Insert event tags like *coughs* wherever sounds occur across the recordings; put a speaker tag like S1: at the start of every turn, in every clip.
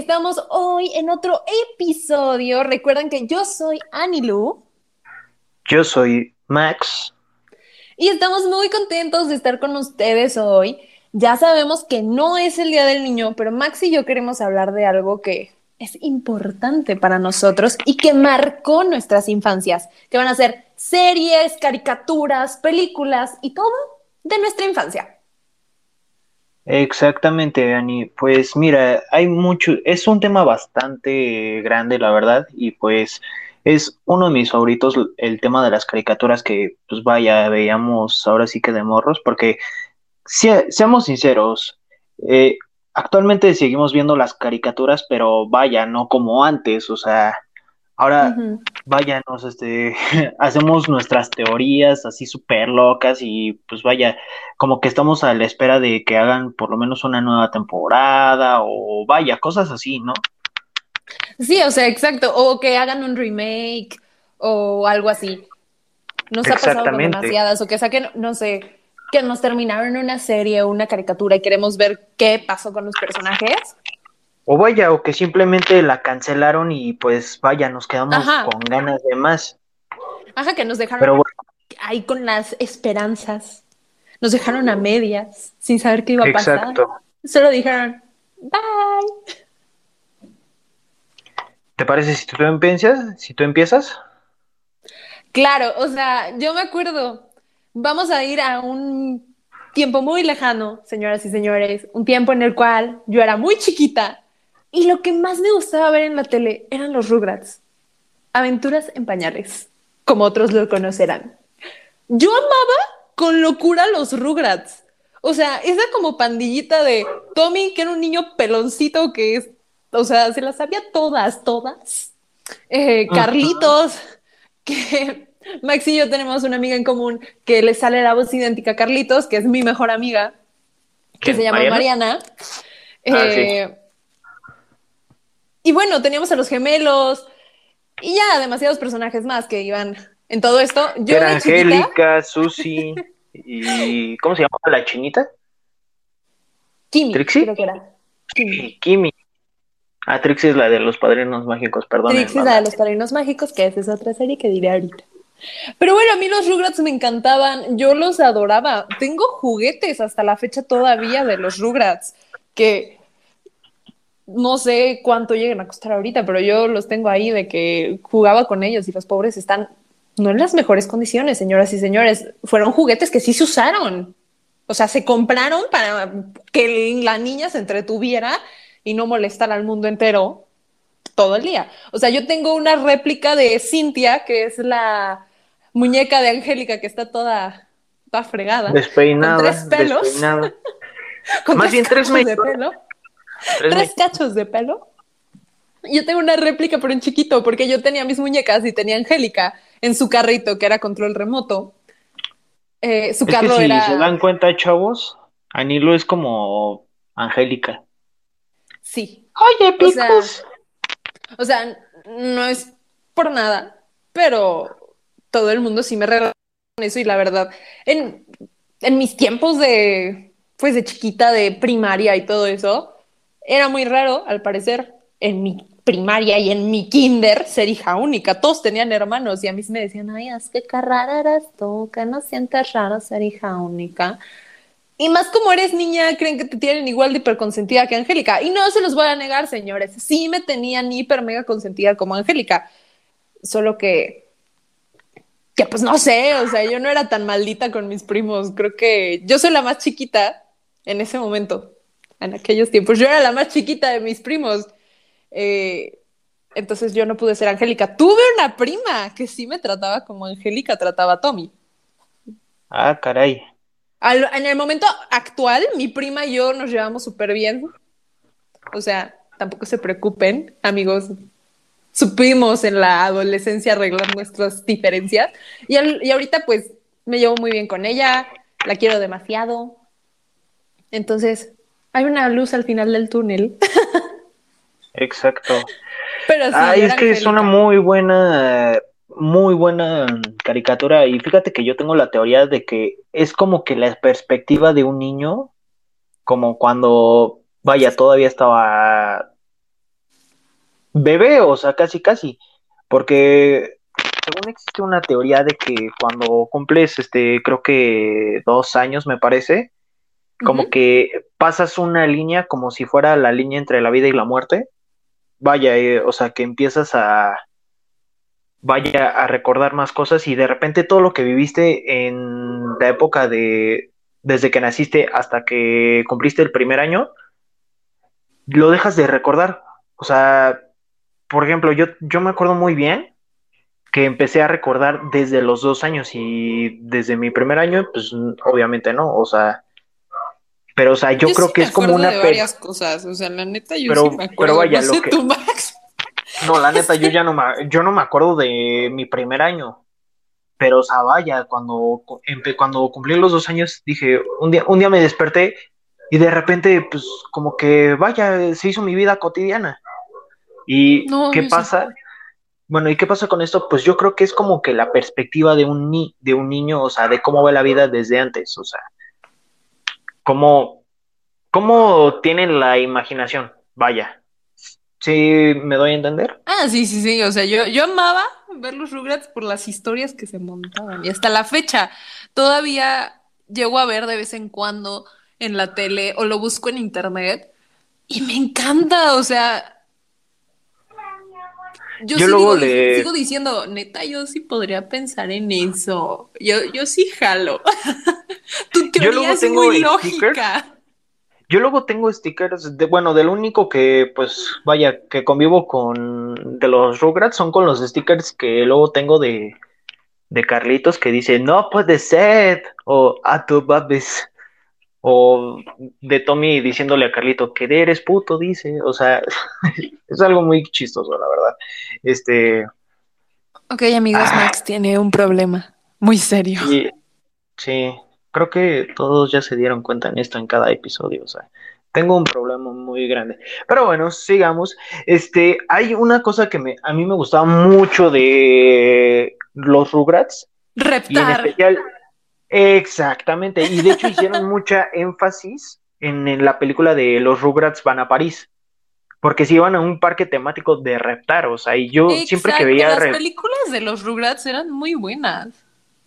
S1: Estamos hoy en otro episodio. Recuerden que yo soy Anilu.
S2: Yo soy Max.
S1: Y estamos muy contentos de estar con ustedes hoy. Ya sabemos que no es el Día del Niño, pero Max y yo queremos hablar de algo que es importante para nosotros y que marcó nuestras infancias, que van a ser series, caricaturas, películas y todo de nuestra infancia.
S2: Exactamente, Ani. Pues mira, hay mucho, es un tema bastante grande, la verdad, y pues es uno de mis favoritos el tema de las caricaturas que, pues vaya, veíamos ahora sí que de morros, porque seamos sinceros, eh, actualmente seguimos viendo las caricaturas, pero vaya, no como antes, o sea, ahora, vaya, nos, este, *laughs* hacemos nuestras teorías así súper locas y pues vaya, como que estamos a la espera de que hagan por lo menos una nueva temporada o vaya, cosas así, ¿no?
S1: Sí, o sea, exacto, o que hagan un remake o algo así. Nos ha pasado con demasiadas, o que saquen, no sé, que nos terminaron una serie o una caricatura y queremos ver qué pasó con los personajes.
S2: O vaya, o que simplemente la cancelaron y pues vaya, nos quedamos con ganas de más.
S1: Ajá, que nos dejaron ahí con las esperanzas. Nos dejaron a medias, sin saber qué iba a pasar. Exacto. Solo dijeron, bye.
S2: ¿Te parece si tú empiezas? Si tú empiezas?
S1: Claro, o sea, yo me acuerdo Vamos a ir a un tiempo muy lejano, señoras y señores, un tiempo en el cual yo era muy chiquita y lo que más me gustaba ver en la tele eran los Rugrats. Aventuras en pañales, como otros lo conocerán. Yo amaba con locura los Rugrats. O sea, esa como pandillita de Tommy, que era un niño peloncito que es, o sea, se las sabía todas, todas. Eh, Carlitos, *laughs* que Max y yo tenemos una amiga en común que le sale la voz idéntica a Carlitos, que es mi mejor amiga, que se llama Mariana. Ah, eh, y bueno, teníamos a los gemelos y ya demasiados personajes más que iban en todo esto.
S2: Yo Era Angélica, Susi y ¿cómo se llama la chinita?
S1: Kimi, ¿Trixie? creo que era.
S2: Kimi. Kimi. Ah, Trixie es la de los padrinos mágicos, perdón.
S1: Trixie es la de los padrinos mágicos, que esa es otra serie que diré ahorita. Pero bueno, a mí los Rugrats me encantaban, yo los adoraba. Tengo juguetes hasta la fecha todavía de los Rugrats, que no sé cuánto lleguen a costar ahorita, pero yo los tengo ahí de que jugaba con ellos y los pobres están no en las mejores condiciones, señoras y señores. Fueron juguetes que sí se usaron. O sea, se compraron para que la niña se entretuviera y no molestara al mundo entero todo el día. O sea, yo tengo una réplica de Cintia, que es la muñeca de Angélica que está toda, toda fregada.
S2: Despeinada.
S1: Con tres pelos. *laughs* con
S2: Más bien tres
S1: de pelo. Tres, cachos de pelo. Yo tengo una réplica, pero en chiquito, porque yo tenía mis muñecas y tenía Angélica en su carrito, que era control remoto. Eh, su carro
S2: que
S1: si
S2: se dan cuenta, chavos, Anilo es como Angélica.
S1: Sí.
S2: Oye, picos.
S1: O sea, no es por nada, pero todo el mundo sí me regaló con eso y la verdad, en, en mis tiempos de, pues de chiquita, de primaria y todo eso, era muy raro, al parecer, en mi primaria y en mi kinder ser hija única. Todos tenían hermanos y a mí me decían, ay, es que qué rara eres tú, que no sientes raro ser hija única. Y más como eres niña, creen que te tienen igual de hiperconsentida que Angélica. Y no se los voy a negar, señores. Sí me tenían hiper mega consentida como Angélica. Solo que que pues no sé, o sea, yo no era tan maldita con mis primos. Creo que yo soy la más chiquita en ese momento, en aquellos tiempos. Yo era la más chiquita de mis primos. Eh, entonces yo no pude ser Angélica. Tuve una prima que sí me trataba como Angélica trataba a Tommy.
S2: Ah, caray.
S1: en el momento actual, mi prima y yo nos llevamos súper bien. O sea, tampoco se preocupen, amigos supimos en la adolescencia arreglar nuestras diferencias. Y, y ahorita pues me llevo muy bien con ella, la quiero demasiado. Entonces, hay una luz al final del túnel.
S2: Exacto. *laughs* Pero sí, es que es una muy buena, muy buena caricatura. Y fíjate que yo tengo la teoría de que es como que la perspectiva de un niño, como cuando, vaya, todavía estaba bebé, o sea, casi, casi, porque según existe una teoría de que cuando cumples, este, creo que dos años, me parece, como que pasas una línea como si fuera la línea entre la vida y la muerte. Vaya, eh, o sea, que empiezas a, vaya a recordar más cosas y de repente todo lo que viviste en la época de, desde que naciste hasta que cumpliste el primer año, lo dejas de recordar. O sea, por ejemplo, yo, yo me acuerdo muy bien que empecé a recordar desde los dos años y desde mi primer año, pues obviamente no, o sea, pero o sea, yo, creo que es como una...
S1: De varias cosas, o sea, la neta yo sí me acuerdo. Pero vaya, lo que... *laughs*
S2: No, la neta, yo ya no me, yo no me acuerdo de mi primer año. Pero, o sea, vaya, cuando, cuando cumplí los dos años, dije, un día, un día me desperté y de repente, pues, como que, vaya, se hizo mi vida cotidiana. ¿Y qué pasa? Bueno, ¿y qué pasa con esto? Pues yo creo que es como que la perspectiva de un, ni de un niño, o sea, de cómo ve la vida desde antes, o sea, cómo, cómo tienen la imaginación, vaya. ¿Sí me doy a entender?
S1: Ah, sí, sí, sí, o sea, yo, yo amaba ver los Rugrats por las historias que se montaban y hasta la fecha todavía llego a ver de vez en cuando en la tele o lo busco en internet y me encanta, o sea, yo, sigo, diciendo, neta, yo sí podría pensar en eso. Yo, yo sí jalo. *laughs* tu teoría es muy lógica.
S2: Yo luego tengo stickers, de, bueno, del único que, pues, vaya, que convivo con, de los Rugrats, son con los stickers que luego tengo de, de Carlitos que dice, no puede ser, o a tu babes, o de Tommy diciéndole a Carlito, que eres puto, dice, o sea, *laughs* es algo muy chistoso, la verdad. Este.
S1: Ok, amigos, ah. Max tiene un problema muy serio.
S2: sí, creo que todos ya se dieron cuenta en esto en cada episodio, o sea, tengo un problema muy grande. Pero bueno, sigamos. Este, hay una cosa que me, a mí me gustaba mucho de los Rugrats.
S1: Reptar.
S2: exactamente. Y de hecho hicieron *laughs* mucha énfasis en, en, la película de los Rugrats van a París porque se iban a un parque temático de reptar, o sea, y yo siempre que veía...
S1: Las películas de los Rugrats eran muy buenas.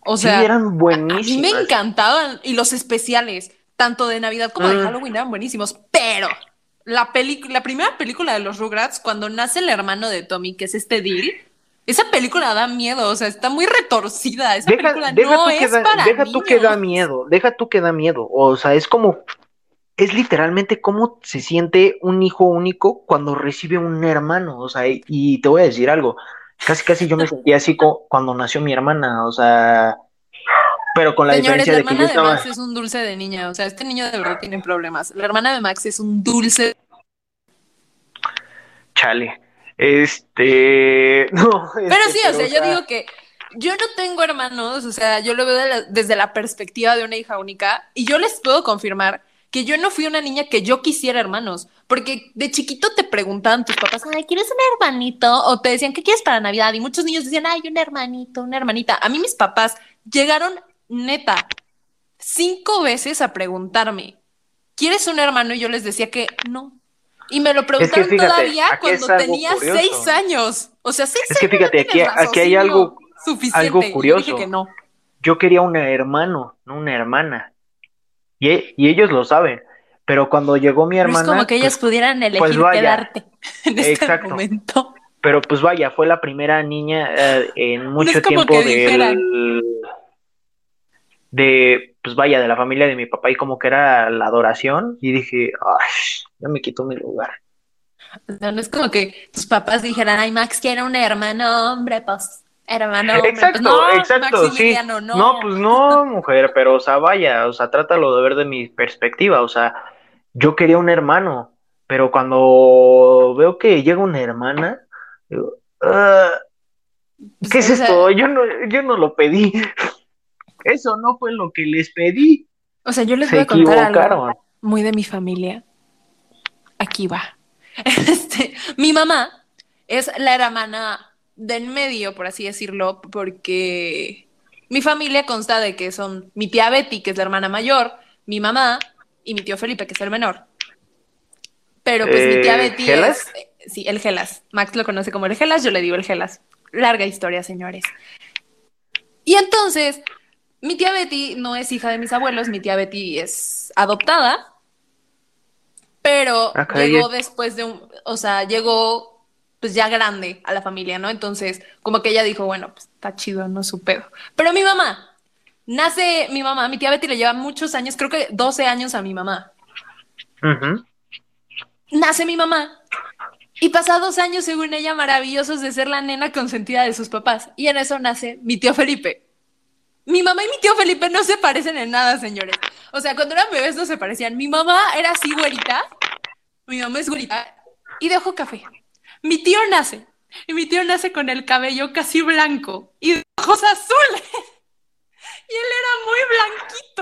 S1: O sea,
S2: sí, eran buenísimas.
S1: A mí me encantaban, y los especiales, tanto de Navidad como de mm. Halloween, eran buenísimos, pero la, la primera película de los Rugrats, cuando nace el hermano de Tommy, que es este Deal, esa película da miedo, o sea, está muy retorcida. Esa película no es para
S2: Deja tú que da miedo, deja tú que da miedo. O sea, es como es literalmente cómo se siente un hijo único cuando recibe un hermano, o sea, y, te voy a decir algo, casi casi yo me sentía así cuando nació mi hermana, o sea, pero con la diferencia
S1: la
S2: de que
S1: yo estaba... de Max es un dulce de niña, o sea, este niño de verdad tiene problemas. La hermana de Max es un dulce.
S2: Chale. Este, *laughs* no.
S1: pero este, sí, o sea, yo digo que yo no tengo hermanos, o sea, yo lo veo desde la perspectiva de una hija única y yo les puedo confirmar que yo no fui una niña que yo quisiera hermanos, porque de chiquito te preguntaban tus papás, ay, ¿quieres un hermanito? O te decían, ¿qué quieres para Navidad? Y muchos niños decían, ay, un hermanito, una hermanita. A mí mis papás llegaron neta cinco veces a preguntarme, ¿quieres un hermano? Y yo les decía que no. Y me lo preguntaron todavía cuando tenía seis años. O sea, seis
S2: años. Es que fíjate, aquí, hay algo, algo curioso. Yo, que no. yo quería un hermano, no una hermana. Y, ellos lo saben. Pero cuando llegó mi hermana. es
S1: como que ellos pues, pudieran elegir pues quedarte *laughs* en este momento.
S2: Pero pues vaya, fue la primera niña eh, en mucho tiempo de. De, pues vaya, de la familia de mi papá y como que era la adoración. Y dije, ay, ya me quitó mi lugar.
S1: no es como que tus papás dijeran, ay, Max quiere un hermano hombre, pues Hermano,
S2: exacto, no, exacto, sí. No. pues no, *laughs* mujer, pero o sea, vaya, o sea, trátalo de ver de mi perspectiva, o sea, yo quería un hermano, pero cuando veo que llega una hermana, digo, ah, ¿qué es esto? Yo no, yo no lo pedí. *laughs* Eso no fue lo que les pedí.
S1: O sea, yo les voy a contar algo muy de mi familia. Aquí va. *laughs* Este, mi mamá es la hermana de en medio, por así decirlo, porque mi familia consta de que son mi tía Betty, que es la hermana mayor, mi mamá y mi tío Felipe, que es el menor. Pero pues mi tía eh, Betty es... sí, el Gelas. Max lo conoce como el Gelas, yo le digo el Gelas. Larga historia, señores. Y entonces, mi tía Betty no es hija de mis abuelos, mi tía Betty es adoptada, pero
S2: Ah,
S1: llegó después de un, o sea, llegó pues ya grande a la familia, ¿no? Entonces, como que ella dijo, bueno, pues está chido, no es su pedo. Pero mi mamá, nace mi mamá, mi tía Betty le lleva muchos años, creo que 12 años a mi mamá.
S2: Ujú.
S1: Nace mi mamá y pasa dos años, según ella, maravillosos de ser la nena consentida de sus papás. Y en eso nace mi tío Felipe. Mi mamá y mi tío Felipe no se parecen en nada, señores. O sea, cuando eran bebés no se parecían. Mi mamá era así güerita. Mi mamá es güerita y de ojo café. Mi tío nace. Y mi tío nace con el cabello casi blanco y de ojos azules. *laughs* Y él era muy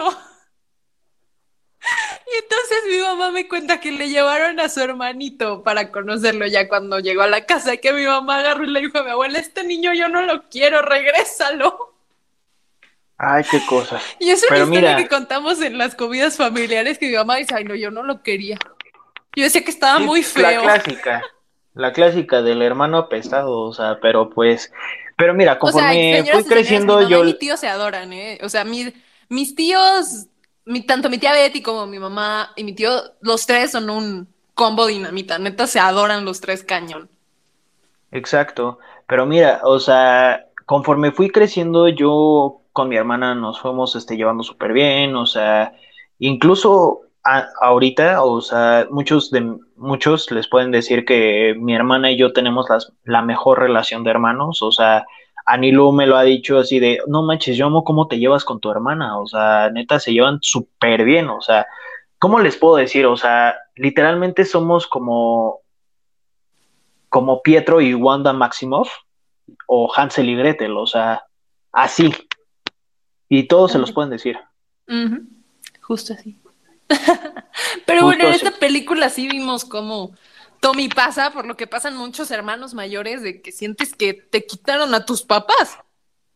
S1: blanquito. *laughs* Y entonces mi mamá me cuenta que le llevaron a su hermanito para conocerlo ya cuando llegó a la casa, y que mi mamá agarró y le dijo a mi abuela, este niño yo no lo quiero, regrésalo.
S2: Ay, qué cosas.
S1: Y es una
S2: Pero
S1: historia
S2: mira.
S1: que contamos en las comidas familiares que mi mamá dice, ay no, yo no lo quería. Yo decía que estaba
S2: Sí,
S1: muy
S2: La
S1: feo.
S2: clásica. La clásica del hermano apestado, o sea, pero pues. Pero mira,
S1: O sea,
S2: conforme
S1: señoras
S2: fui creciendo,
S1: mi mamá
S2: yo.
S1: y mi tío se adoran, ¿eh? O sea, mi- mis tíos, mi, tanto mi tía Betty como mi mamá y mi tío, los tres son un combo dinamita. Neta, se adoran los tres cañón.
S2: Exacto. Pero mira, o sea, conforme fui creciendo, yo con mi hermana nos fuimos este, llevando súper bien, o sea, incluso a- ahorita, o sea, muchos de muchos les pueden decir que mi hermana y yo tenemos las- la mejor relación de hermanos, o sea, Anilu me lo ha dicho así de, no manches, yo amo cómo te llevas con tu hermana, o sea, neta se llevan súper bien, o sea, ¿cómo les puedo decir? O sea, literalmente somos como como Pietro y Wanda Maximoff o Hansel y Gretel, o sea, así. Y todos se los pueden decir.
S1: Justo así. Pero bueno, en esta película sí vimos cómo Tommy pasa por lo que pasan muchos hermanos mayores de que sientes que te quitaron a tus papás.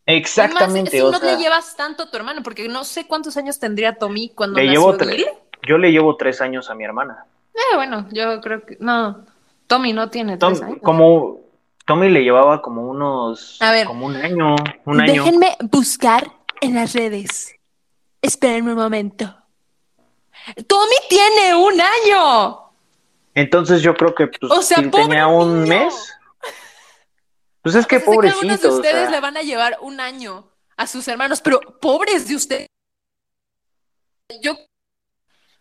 S2: Exactamente,
S1: si
S2: o
S1: no
S2: sea,
S1: le llevas tanto a tu hermano, porque no sé cuántos años tendría Tommy cuando
S2: le
S1: nació
S2: llevo tres,
S1: Bill.
S2: yo le llevo tres años a mi hermana.
S1: Eh, bueno, yo creo que no. Tommy no tiene
S2: Tom-
S1: tres años.
S2: como Tommy le llevaba como unos,
S1: A ver.
S2: como un año, un año.
S1: Déjenme buscar en las redes. Espérenme un momento. Tommy tiene un año.
S2: Entonces yo creo que pues,
S1: O sea,
S2: si
S1: pobre
S2: tenía un
S1: niño.
S2: mes, pues es que
S1: O sea, sé que algunos de
S2: o
S1: ustedes
S2: sea,
S1: le van a llevar un año a sus hermanos, pero pobres de ustedes. Yo,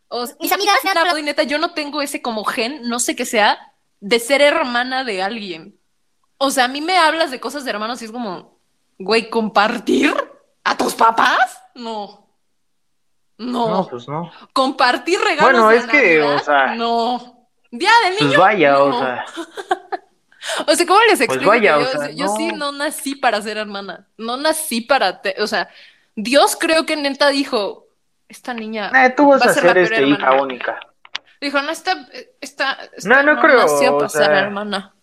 S1: o sea,
S3: Mis amigas me han
S1: y neta, yo no tengo ese como gen, no sé qué sea, de ser hermana de alguien. O sea, a mí me hablas de cosas de hermanos y es como, güey, compartir a tus papás, no. No,
S2: no, pues no.
S1: compartir regalos
S2: Bueno,
S1: de
S2: es que, o sea,
S1: no. Día del niño,
S2: Pues vaya,
S1: no.
S2: o sea, *laughs*
S1: O sea, ¿cómo les explico
S2: vaya,
S1: que
S2: o sea,
S1: yo sí
S2: no.
S1: no nací para ser hermana? No nací para, te- o sea, Dios creo que neta dijo, esta niña
S2: eh, tú vas
S1: va
S2: a
S1: ser
S2: este hija única.
S1: Dijo, no, esta, esta, esta
S2: No, no creo,
S1: nació
S2: o
S1: ser
S2: sea,
S1: hermana.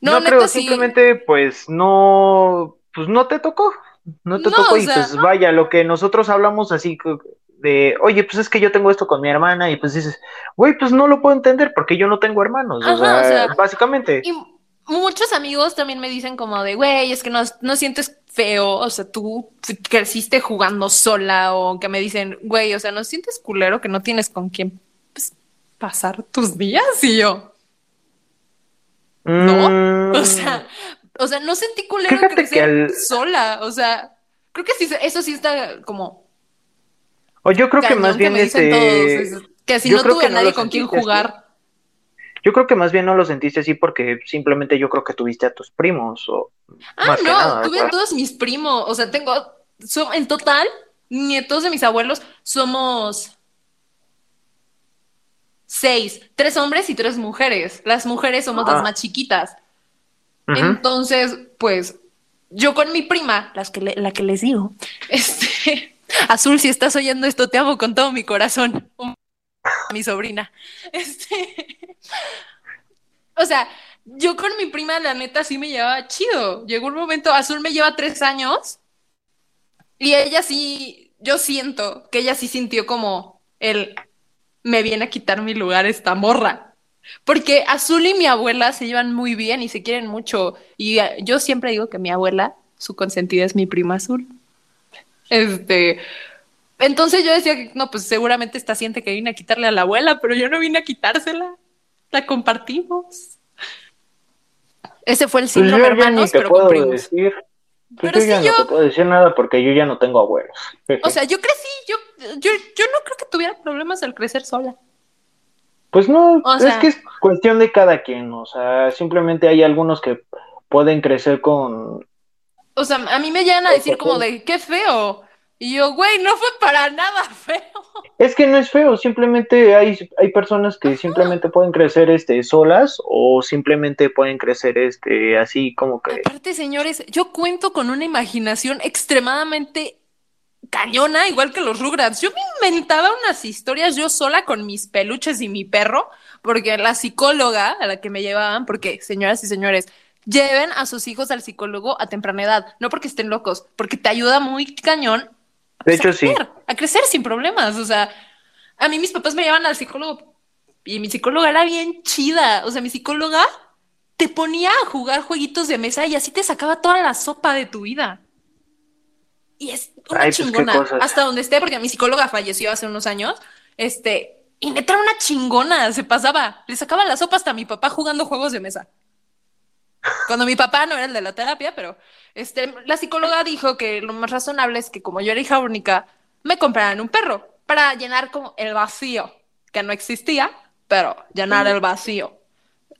S2: No,
S1: No, neta
S2: creo,
S1: sí.
S2: simplemente pues no, pues no te tocó, no te
S1: No,
S2: tocó y
S1: sea-
S2: pues vaya, lo que nosotros hablamos así de, oye, pues es que yo tengo esto con mi hermana y pues dices, güey, pues no lo puedo entender porque yo no tengo hermanos, o sea,
S1: o sea,
S2: básicamente.
S1: Y muchos amigos también me dicen como de, güey, es que no, no sientes feo, o sea, tú creciste jugando sola, o que me dicen, güey, o sea, ¿no sientes culero que no tienes con quién pues, pasar tus días? Y yo, ¿no?
S2: Mm,
S1: O sea, o sea, no sentí culero
S2: Fíjate que
S1: crecer
S2: al-
S1: sola, o sea, creo que sí, eso sí está como
S2: o yo creo que más bien
S1: dicen
S2: este,
S1: todos, es que si
S2: yo
S1: no tuve
S2: que
S1: a nadie con quien
S2: así.
S1: jugar.
S2: yo creo que más bien no lo sentiste así porque simplemente yo creo que tuviste a tus primos o
S1: Ah,
S2: que
S1: no,
S2: nada,
S1: tuve
S2: ¿verdad?
S1: a todos mis primos, o sea, tengo, so- en total, nietos de mis abuelos, somos seis, tres hombres y tres mujeres. Las mujeres somos
S2: Ah.
S1: las más chiquitas. Entonces, pues, yo con mi prima, las que le- la que les digo, *laughs* este, Azul, si estás oyendo esto, te amo con todo mi corazón. Mi sobrina. Este, o sea, yo con mi prima, la neta, sí me llevaba chido. Llegó un momento, Azul me lleva tres años y ella sí, yo siento que ella sí sintió como el, me viene a quitar mi lugar esta morra. Porque Azul y mi abuela se llevan muy bien y se quieren mucho. Y eh, yo siempre digo que mi abuela, su consentida es mi prima Azul. Este, entonces yo decía que no, pues seguramente esta siente que vine a quitarle a la abuela, pero yo no vine a quitársela. La compartimos. Ese fue el
S2: Pues
S1: síndrome
S2: yo ya
S1: hermanos, pero
S2: puedo decir. Pues
S1: Pero
S2: yo ya
S1: sí,
S2: no
S1: yo-
S2: te puedo decir nada porque yo ya no tengo abuelos. *laughs*
S1: O sea, yo crecí, yo, yo, yo no creo que tuviera problemas al crecer sola.
S2: Pues no,
S1: O
S2: es que es cuestión de cada quien, o sea, simplemente hay algunos que pueden crecer con...
S1: O sea, a mí me llegan a decir como de, qué feo. Y yo, güey, no fue para nada feo.
S2: Es que no es feo, simplemente hay, hay personas que simplemente pueden crecer este, solas o simplemente pueden crecer este, así como que...
S1: Aparte, señores, yo cuento con una imaginación extremadamente cañona, igual que los Rugrats. Yo me inventaba unas historias yo sola con mis peluches y mi perro, porque la psicóloga a la que me llevaban, porque, señoras y señores, lleven a sus hijos al psicólogo a temprana edad, no porque estén locos, porque te ayuda muy cañón a,
S2: De
S1: a
S2: hecho, sí.
S1: crecer, a crecer sin problemas. O sea, a mí mis papás me llevan al psicólogo y mi psicóloga era bien chida. O sea, mi psicóloga te ponía a jugar jueguitos de mesa y así te sacaba toda la sopa de tu vida. Y es una
S2: Ay, pues,
S1: chingona. Hasta donde esté, porque mi psicóloga falleció hace unos años. Este, y neta era una chingona, se pasaba. Le sacaba la sopa hasta a mi papá jugando juegos de mesa. Cuando mi papá no era el de la terapia, pero este, la psicóloga dijo que lo más razonable es que como yo era hija única, me compraran un perro para llenar como el vacío, que no existía, pero llenar el vacío.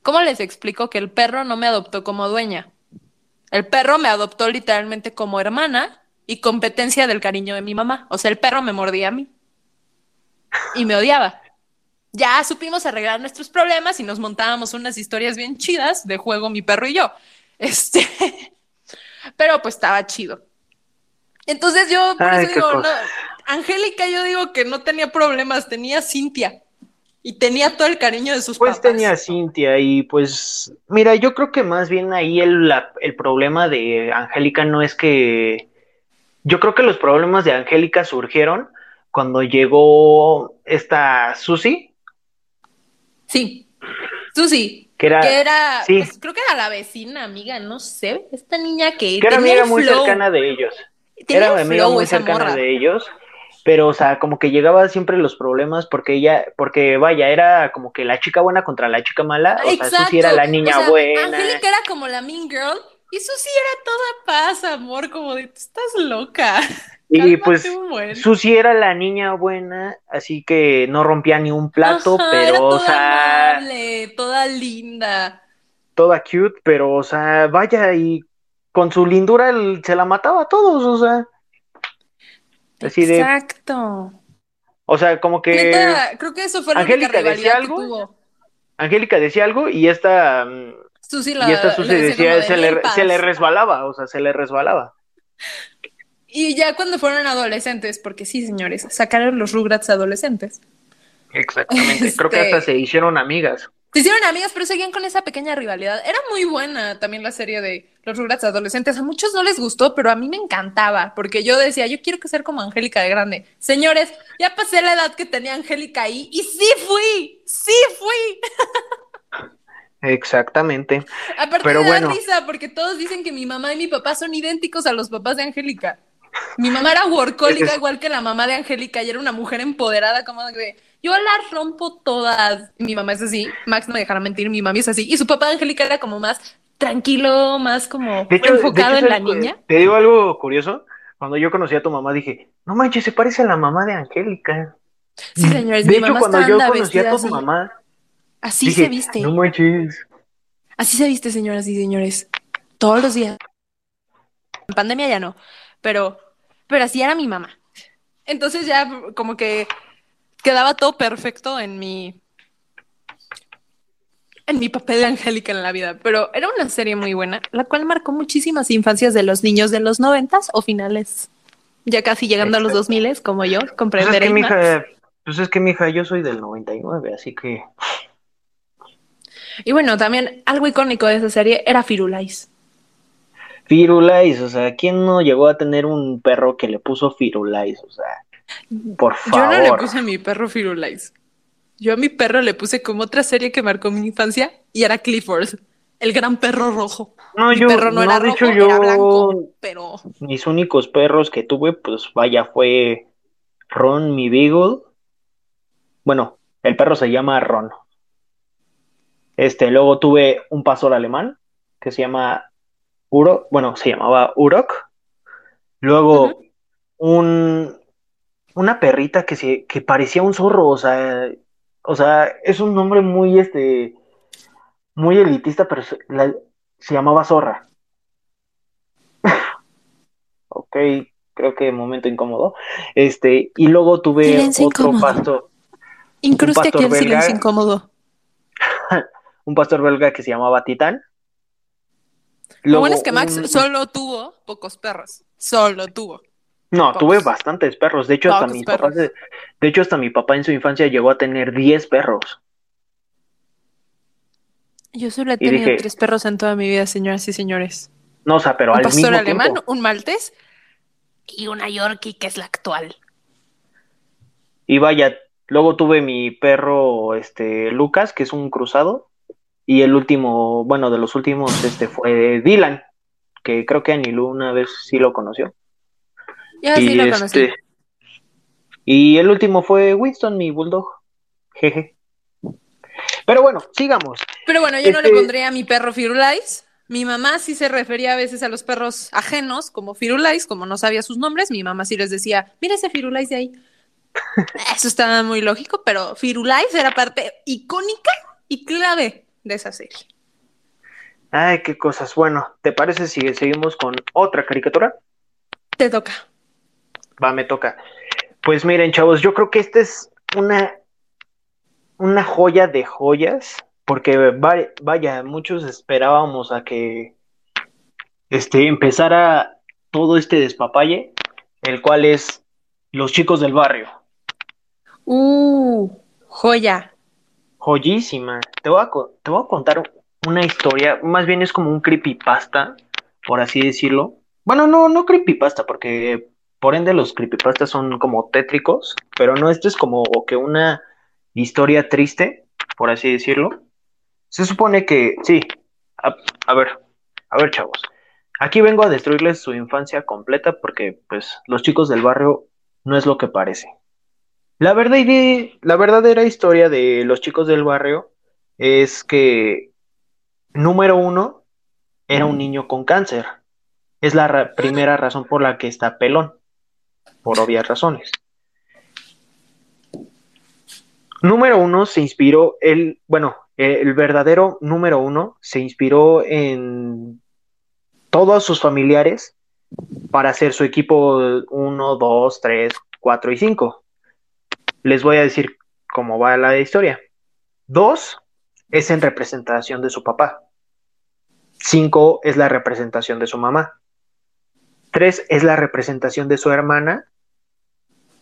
S1: ¿Cómo les explico que el perro no me adoptó como dueña? El perro me adoptó literalmente como hermana y competencia del cariño de mi mamá. O sea, el perro me mordía a mí y me odiaba. Ya supimos arreglar nuestros problemas y nos montábamos unas historias bien chidas de juego mi perro y yo. *laughs* Este, pero pues estaba chido. Entonces yo por
S2: Ay,
S1: eso digo, no. Angélica yo digo que no tenía problemas, tenía Cintia y tenía todo el cariño de sus
S2: Pues
S1: papás.
S2: tenía Cintia y pues, mira, yo creo que más bien ahí el, la- el problema de Angélica no es que, yo creo que los problemas de Angélica surgieron cuando llegó esta Susi,
S1: Sí, Susi,
S2: que era,
S1: que era,
S2: sí.
S1: pues, creo que era la vecina, amiga, no sé, esta niña que
S2: que era
S1: tenía
S2: amiga muy
S1: flow,
S2: cercana de ellos.
S1: tenía
S2: era amiga
S1: flow
S2: muy cercana
S1: morra.
S2: de ellos, pero o sea, como que llegaba siempre los problemas porque ella, porque vaya, era como que la chica buena contra la chica mala, o sea, Susi era la niña
S1: o sea,
S2: buena.
S1: Angélica era como la mean girl y Susi era toda paz, amor, como de, tú estás loca.
S2: Y pues
S1: un buen".
S2: Susi era la niña buena, así que no rompía ni un plato,
S1: Ajá, era
S2: pero o
S1: toda
S2: sea,
S1: amable, toda linda.
S2: toda cute, pero o sea, vaya y con su lindura él se la mataba a todos, o sea, así de,
S1: Exacto.
S2: o sea, como que
S1: Neta, creo que eso fue la
S2: Angélica decía
S1: que
S2: algo,
S1: tuvo.
S2: Angélica decía algo y esta mm,
S1: Susi la,
S2: y esta Susi
S1: decía
S2: decía,
S1: como de,
S2: se
S1: "En
S2: le,
S1: paz".
S2: se le resbalaba, o sea, se le resbalaba.
S1: Y ya cuando fueron adolescentes, porque sí, señores, sacaron los Rugrats adolescentes.
S2: Exactamente, *laughs* creo que
S1: Este-
S2: hasta se hicieron amigas.
S1: Se hicieron amigas, pero seguían con esa pequeña rivalidad. Era muy buena también la serie de los Rugrats adolescentes. A muchos no les gustó, pero a mí me encantaba, porque yo decía, yo quiero que ser como Angélica de grande. Señores, ya pasé la edad que tenía Angélica ahí y sí fui, sí fui. *laughs*
S2: Exactamente.
S1: Aparte
S2: Pero
S1: me
S2: bueno.
S1: risa, porque todos dicen que mi mamá y mi papá son idénticos a los papás de Angélica. Mi mamá era workólica igual que la mamá de Angélica y era una mujer empoderada como de yo las rompo todas. Mi mamá es así, Max no me dejará mentir, mi mami es así. Y su papá de Angélica era como más tranquilo, más como
S2: hecho,
S1: enfocado
S2: hecho,
S1: en la niña.
S2: Te digo algo curioso. Cuando yo conocí a tu mamá dije, no manches, se parece a la mamá de Angélica.
S1: Sí, señores,
S2: de
S1: mi
S2: hecho,
S1: mamá
S2: cuando yo conocí a tu
S1: así.
S2: mamá,
S1: Así
S2: dije,
S1: se viste.
S2: no manches.
S1: Así se viste, señoras y señores. Todos los días. En pandemia ya no, pero, pero así era mi mamá. Entonces ya como que quedaba todo perfecto en mi en mi papel de Angélica en la vida. Pero era una serie muy buena, la cual marcó muchísimas infancias de los niños de los noventas o finales. Ya casi llegando a los dos miles, como yo,
S2: Pues es
S1: comprenderé.
S2: que pues es que mi hija, yo soy del 99, así que
S1: Y bueno, también algo icónico de esa serie era Firulais.
S2: Firulais, o sea, ¿quién no llegó a tener un perro que le puso Firulais? O sea, por
S1: Yo no le
S2: favor.
S1: puse a mi perro Firulais. Yo a mi perro le puse como otra serie que marcó mi infancia y era Clifford, el gran perro rojo.
S2: No,
S1: mi
S2: yo,
S1: perro no,
S2: no,
S1: era
S2: de
S1: rojo,
S2: hecho, yo,
S1: era blanco, pero
S2: mis únicos perros que tuve, pues vaya, fue Ron, mi Beagle. Bueno, el perro se llama Ron. Este, luego tuve un pastor alemán que se llama Uro, bueno, se llamaba Urok. Luego un, una perrita que se, que parecía un zorro, o sea, o sea, es un nombre muy, este, muy elitista, pero se, la- se llamaba Zorra. *laughs* Ok, creo que momento incómodo. Este, y luego tuve
S1: Silencio
S2: otro
S1: incómodo.
S2: pastor,
S1: incruste aquí el
S2: belga.
S1: silencio incómodo. *laughs*
S2: un pastor belga que se llamaba Titán.
S1: Lo bueno es que Max
S2: un-
S1: solo tuvo pocos perros, solo tuvo.
S2: No,
S1: pocos.
S2: tuve bastantes perros. De hecho, hasta
S1: Pocos
S2: de, de hecho, hasta mi papá en su infancia llegó a tener 10 perros.
S1: Yo solo he tenido
S2: dije-
S1: tres perros en toda mi vida, señoras y señores.
S2: No, o sea, pero
S1: un
S2: al
S1: pastor
S2: mismo
S1: alemán,
S2: tiempo.
S1: un maltés y una Yorkie, que es la actual.
S2: Y vaya, luego tuve mi perro, este, Lucas, que es un cruzado. Y el último, bueno, de los últimos, este, fue Dylan, que creo que Anilu una vez sí lo conoció.
S1: Ya sí
S2: y
S1: lo conocí.
S2: este, y el último fue Winston, mi bulldog. Jeje. Pero bueno, sigamos.
S1: Pero bueno, yo no le
S2: Este-
S1: pondría a mi perro Firulais. Mi mamá sí se refería a veces a los perros ajenos como Firulais, como no sabía sus nombres, mi mamá sí les decía, mira ese Firulais de ahí. *laughs* Eso estaba muy lógico, pero Firulais era parte icónica y clave de esa serie.
S2: Ay, qué cosas. Bueno, ¿te parece si seguimos con otra caricatura?
S1: Te toca.
S2: Va, me toca. Pues miren, chavos, yo creo que esta es una, una joya de joyas, porque va- vaya, muchos esperábamos a que este, empezara todo este despapalle, el cual es Los chicos del barrio.
S1: Uh, joya.
S2: Joyísima. Te voy a, te voy a contar una historia, más bien es como un creepypasta, por así decirlo. Bueno, no, no creepypasta, porque por ende los creepypastas son como tétricos, pero no, esto es como que una historia triste, por así decirlo. Se supone que, sí, a ver, a ver, chavos. Aquí vengo a destruirles su infancia completa porque, pues, los chicos del barrio no es lo que parece. La verdad, la verdadera historia de los chicos del barrio es que, número uno, era un niño con cáncer. Es la ra primera razón por la que está pelón, por obvias razones. Número uno se inspiró, el, bueno, el verdadero número uno se inspiró en todos sus familiares para hacer su equipo 1, 2, 3, 4 y 5. Les voy a decir cómo va la historia. 2 es en representación de su papá. 5 es la representación de su mamá. 3 es la representación de su hermana.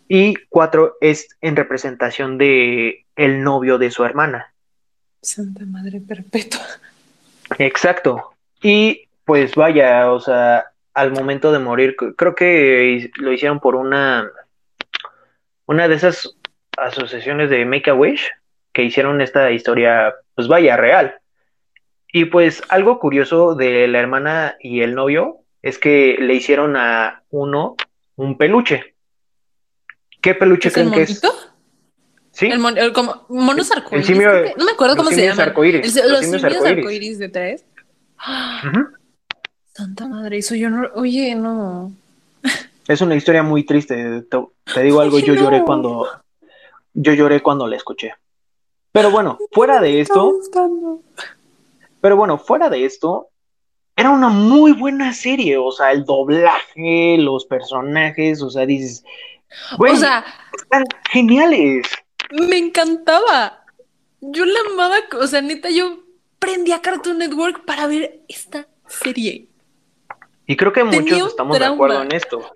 S2: Y 4 es en representación de el novio de su hermana.
S1: Santa Madre Perpetua.
S2: Exacto. Y pues vaya, o sea, al momento de morir, creo que lo hicieron por una una de esas asociaciones de Make a Wish que hicieron esta historia, pues vaya, real. Y pues algo curioso de la hermana y el novio es que le hicieron a uno un peluche. ¿Qué peluche
S1: ¿Es
S2: creen
S1: el
S2: que es? Sí,
S1: El, mon- el como monos
S2: el
S1: arcoíris.
S2: simio-
S1: no me acuerdo cómo se llaman.
S2: arcoíris, los
S1: los
S2: simios
S1: simios
S2: arcoíris.
S1: de tres. Santa madre, eso yo no. Oye, no.
S2: es una historia muy triste. Te, te digo algo, yo lloré cuando yo lloré cuando la escuché. Pero bueno, fuera de esto, Pero bueno, fuera de esto, era una muy buena serie. O sea, el doblaje, los personajes, o sea, dices, güey,
S1: O sea,
S2: están geniales.
S1: me encantaba. Yo la amaba. O sea, neta, yo prendía Cartoon Network para ver esta serie.
S2: Y creo que
S1: Tenía
S2: muchos estamos de acuerdo en esto.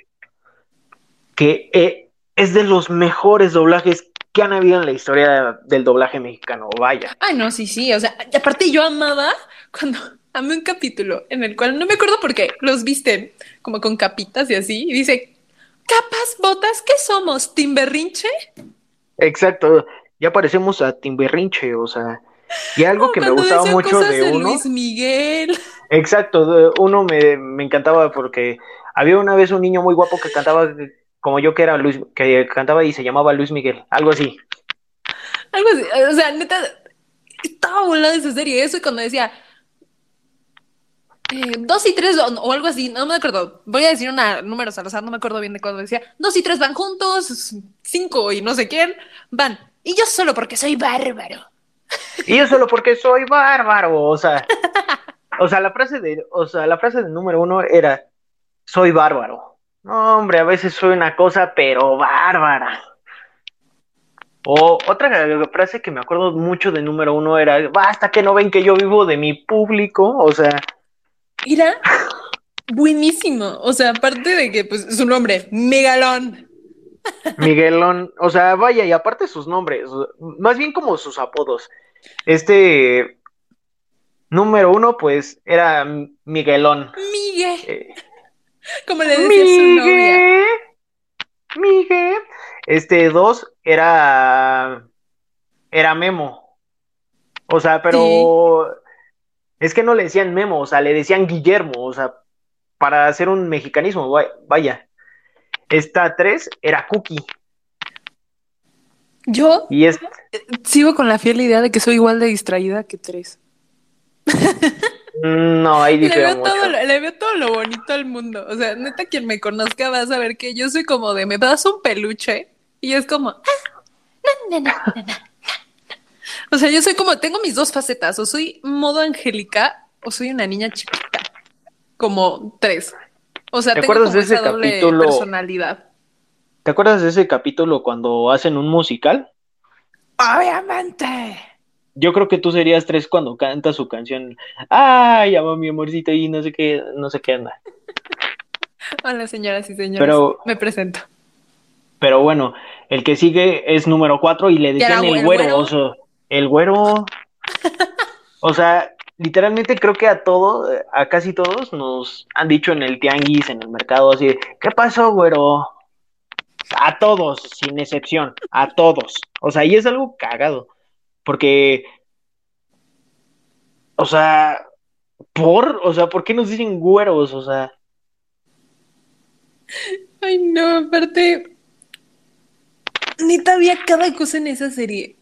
S2: Que eh, es de los mejores doblajes que han habido en la historia del doblaje mexicano. Vaya.
S1: Ay, no, sí, sí. O sea, y aparte yo amaba cuando *laughs* amé un capítulo en el cual no me acuerdo por qué los visten como con capitas y así. Y dice, capas, botas, ¿qué somos? ¿Timberrinche?
S2: Exacto. ya parecemos a Timberrinche, o sea, y algo que me gustaba mucho de uno.
S1: Luis Miguel. *laughs*
S2: Exacto, uno me, me, encantaba porque había una vez un niño muy guapo que cantaba como yo que era Luis, que cantaba y se llamaba Luis Miguel, algo así.
S1: Algo así, o sea, neta, estaba volando esa serie, eso y cuando decía eh, dos y tres o, algo así, no me acuerdo, voy a decir una números al azar, no me acuerdo bien de cuándo decía, dos y tres van juntos, cinco y no sé quién van, y yo solo porque soy bárbaro.
S2: Y yo solo porque soy bárbaro, o sea, *laughs* o sea, la frase de, o sea, la frase del número uno era, soy bárbaro. No, hombre, a veces soy una cosa, pero bárbara. O otra frase que me acuerdo mucho de número uno era, basta que no ven que yo vivo de mi público, o sea...
S1: Era buenísimo, o sea, aparte de que, pues, su nombre, Megalón.
S2: Miguelón, o sea, vaya, y aparte sus nombres, más bien como sus apodos. Este número uno, pues, era Miguelón.
S1: Miguel. Eh, como le decía su novia.
S2: Miguel. Este dos era. Era Memo. O sea, pero. Es que no le decían Memo, o sea, le decían Guillermo, o sea, para hacer un mexicanismo, vaya. Esta tres era Cookie.
S1: Yo
S2: y es...
S1: sigo con la fiel idea de que soy igual de distraída que tres. *laughs*
S2: Mm, no, ahí le
S1: veo, todo, le veo todo lo bonito al mundo. O sea, neta, quien me conozca va a saber que yo soy como de me das un peluche y es como. Ah, o sea, yo soy como, tengo mis dos facetas. O soy modo angélica o soy una niña chiquita. Como tres. O sea, tengo como de ese esa doble capítulo... personalidad.
S2: ¿Te acuerdas de ese capítulo cuando hacen un musical?
S1: Obviamente.
S2: Yo creo que tú serías tres cuando canta su canción. Ay, amo mi amorcito y no sé qué, no sé qué anda.
S1: Hola, señoras y señores. Pero, Me presento.
S2: Pero bueno, el que sigue es número cuatro y le decían el, güero. O sea, el güero. o sea, literalmente creo que a todos, a casi todos nos han dicho en el tianguis, en el mercado, así, ¿qué pasó, güero? A todos, sin excepción, a todos. O sea, y es algo cagado. Porque, o sea, por, o sea, ¿por qué nos dicen güeros? O sea.
S1: Ay, no, aparte. Neta, había cada cosa en esa serie.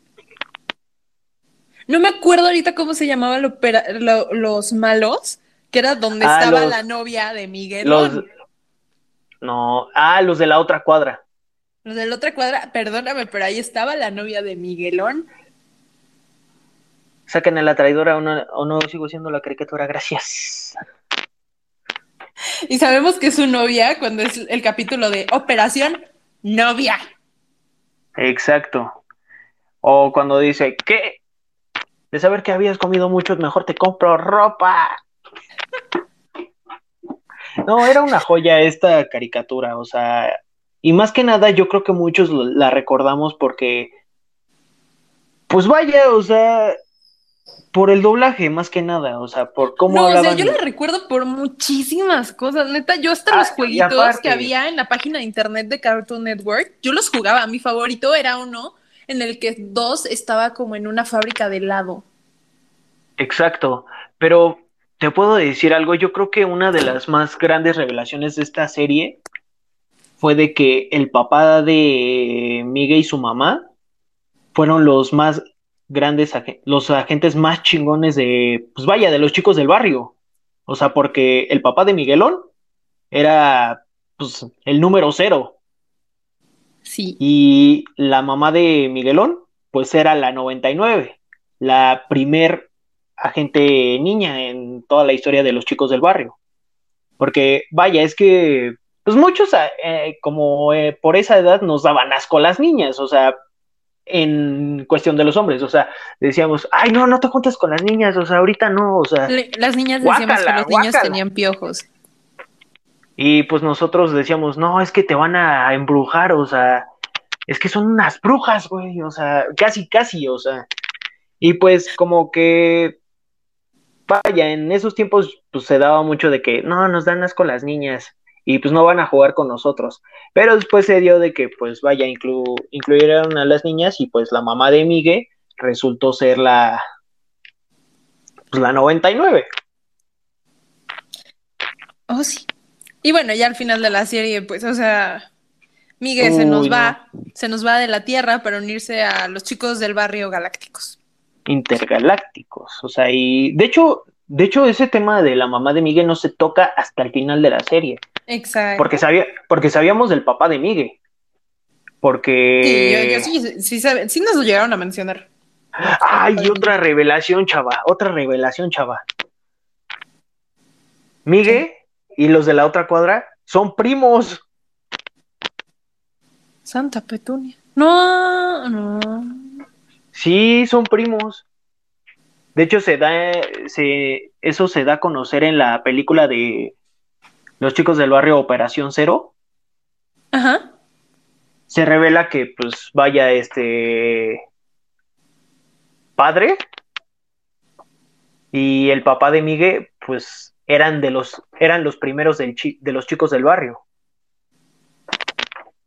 S1: No me acuerdo ahorita cómo se llamaban los malos, que era donde ah, estaba la novia de Miguel.
S2: No, ah, los de la otra cuadra.
S1: Los de la otra cuadra, perdóname, pero ahí estaba la novia de Miguelón
S2: Saquen a la traidora o no, sigo siendo la caricatura, gracias.
S1: Y sabemos que es su novia cuando es el capítulo de Operación Novia.
S2: Exacto. O cuando dice, ¿qué? De saber que habías comido mucho, mejor te compro ropa. No, era una joya esta caricatura, o sea, y más que nada yo creo que muchos la recordamos porque, pues vaya, o sea, por el doblaje, más que nada, o sea, por cómo no, O sea,
S1: yo la recuerdo por muchísimas cosas, neta, yo hasta los ah, jueguitos que había en la página de internet de Cartoon Network, yo los jugaba, mi favorito era uno en el que dos estaba como en una fábrica de helado.
S2: Exacto, pero te puedo decir algo, yo creo que una de las más grandes revelaciones de esta serie fue de que el papá de Miguel y su mamá fueron los más grandes, los agentes más chingones de, pues vaya, de los chicos del barrio. O sea, porque el papá de Miguelón era, pues, el número cero.
S1: Sí.
S2: Y la mamá de Miguelón, pues era la 99, la primer agente niña en toda la historia de los chicos del barrio. Porque, vaya, es que, pues muchos, eh, como eh, por esa edad nos daban asco las niñas, o sea, en cuestión de los hombres, o sea, decíamos, ay, no, no te juntas con las niñas, o sea, ahorita no, o sea.
S1: las niñas decíamos que los niños tenían piojos.
S2: Y pues nosotros decíamos, no, es que te van a embrujar, o sea, es que son unas brujas, güey, o sea, casi, casi, o sea. Y pues como que, vaya, en esos tiempos pues se daba mucho de que, no, nos dan asco las niñas. Y pues no van a jugar con nosotros. Pero después se dio de que pues vaya, inclu incluyeron a las niñas y pues la mamá de Miguel resultó ser la, pues la 99.
S1: Oh, sí. Y bueno, ya al final de la serie, pues, o sea, Miguel se nos va, se nos va de la Tierra para unirse a los chicos del barrio galácticos.
S2: Intergalácticos, o sea, y de hecho, de hecho, ese tema de la mamá de Miguel no se toca hasta el final de la serie.
S1: Exacto.
S2: Porque, sabía, porque sabíamos del papá de Miguel. Porque.
S1: Sí, yo, sí, sí, sí, nos lo llegaron a mencionar.
S2: Ay, otra revelación, chava. Otra revelación, chava. Miguel y los de la otra cuadra son primos.
S1: Santa Petunia. No, no.
S2: Sí, son primos. De hecho, se da, se, eso se da a conocer en la película de Los chicos del barrio Operación Cero.
S1: Ajá.
S2: Se revela que, pues, vaya, este padre y el papá de Miguel, pues, eran de los, eran los primeros de los chicos del barrio.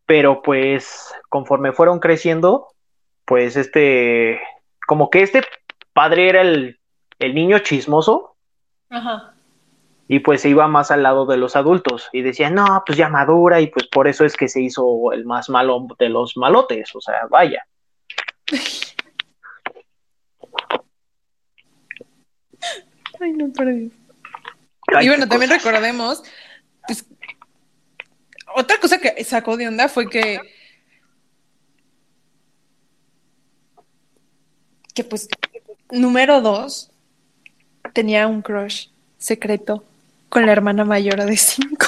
S2: Pero, pues, conforme fueron creciendo, pues, este, como que este padre era el, niño chismoso.
S1: Ajá.
S2: Y pues se iba más al lado de los adultos y decía, no, pues ya madura y pues por eso es que se hizo el más malo de los malotes, o sea, vaya. *laughs*
S1: Ay, no perdí. y bueno, también recordemos, pues, otra cosa que sacó de onda fue que que pues número dos, tenía un crush secreto con la hermana mayor de cinco.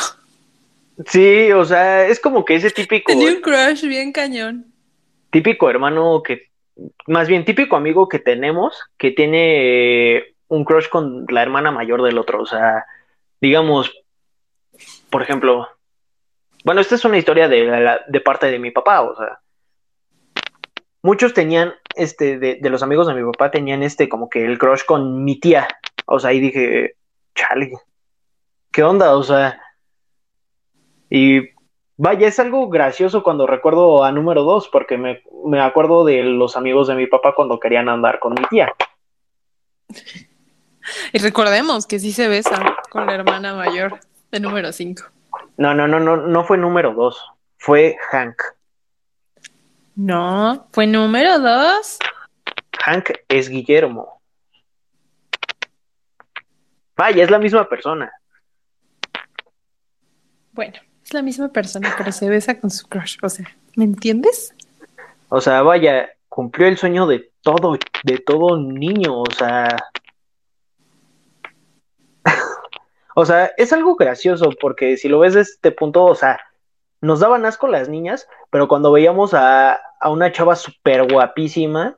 S2: Sí, o sea, es como que ese típico.
S1: Tenía un crush bien cañón.
S2: Típico hermano que, más bien típico amigo que tenemos, que tiene un crush con la hermana mayor del otro. O sea, digamos, por ejemplo, bueno, esta es una historia de, de parte de mi papá, o sea, muchos tenían, este, de, de, los amigos de mi papá tenían este, como que el crush con mi tía. O sea, y dije, chale, ¿qué onda? O sea, y vaya, es algo gracioso cuando recuerdo a número dos, porque me, me acuerdo de los amigos de mi papá cuando querían andar con mi tía.
S1: Y recordemos que sí se besa con la hermana mayor de número cinco.
S2: No, no, no, no, no fue número dos, fue Hank.
S1: No, fue número dos.
S2: Hank es Guillermo. Vaya, es la misma persona.
S1: Bueno, es la misma persona, pero se besa con su crush. O sea, ¿me entiendes?
S2: O sea, vaya, cumplió el sueño de todo, de todo niño. O sea. *laughs* o sea, es algo gracioso porque si lo ves desde este punto, o sea, nos daban asco las niñas, pero cuando veíamos a, una chava súper guapísima,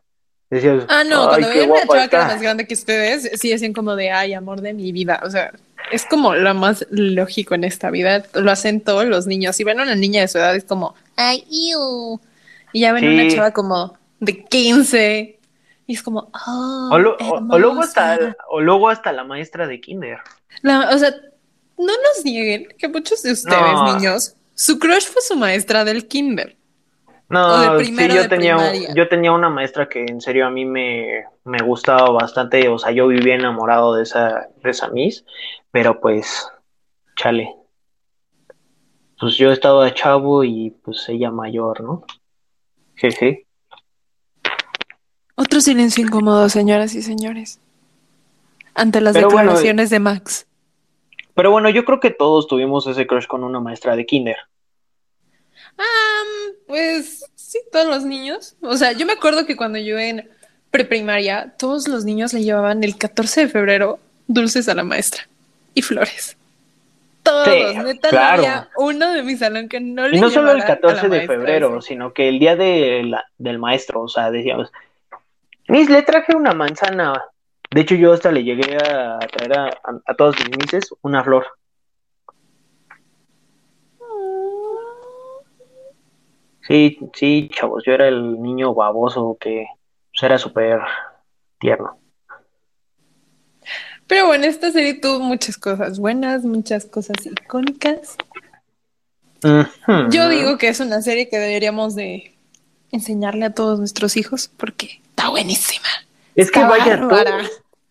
S2: decíamos,
S1: ah, no, cuando veían a una chava que era más grande que ustedes, sí decían como de, ay, amor de mi vida, o sea, es como lo más lógico en esta vida, lo hacen todos los niños, si ven a una niña de su edad es como, ay, y ya ven a una chava como de 15, y es como, oh,
S2: o, luego hasta, o luego hasta la maestra de kinder.
S1: o sea, no nos nieguen que muchos de ustedes, niños, su crush fue su maestra del kinder.
S2: No, sí, yo tenía, yo tenía una maestra que en serio a mí me, me, gustaba bastante, o sea, yo vivía enamorado de esa, de esa Miss, pero pues, chale. Pues yo estaba chavo y pues ella mayor, ¿no? Jeje.
S1: Otro silencio incómodo, señoras y señores. Ante las declaraciones de Max.
S2: Pero bueno, yo creo que todos tuvimos ese crush con una maestra de kinder.
S1: Pues sí, todos los niños. O sea, yo me acuerdo que cuando yo en preprimaria, todos los niños le llevaban el 14 de febrero dulces a la maestra y flores. Todos, neta, no había uno de mi salón que no le
S2: Y no solo el 14 de febrero, sino que el día de del maestro, o sea, decíamos, Miss, le traje una manzana. De hecho, yo hasta le llegué a traer a, a, todos mis mises una flor. Sí, sí, chavos, yo era el niño baboso que pues, era súper tierno.
S1: Pero bueno, esta serie tuvo muchas cosas buenas, muchas cosas icónicas. Yo digo que es una serie que deberíamos de enseñarle a todos nuestros hijos porque está buenísima.
S2: Es que vaya,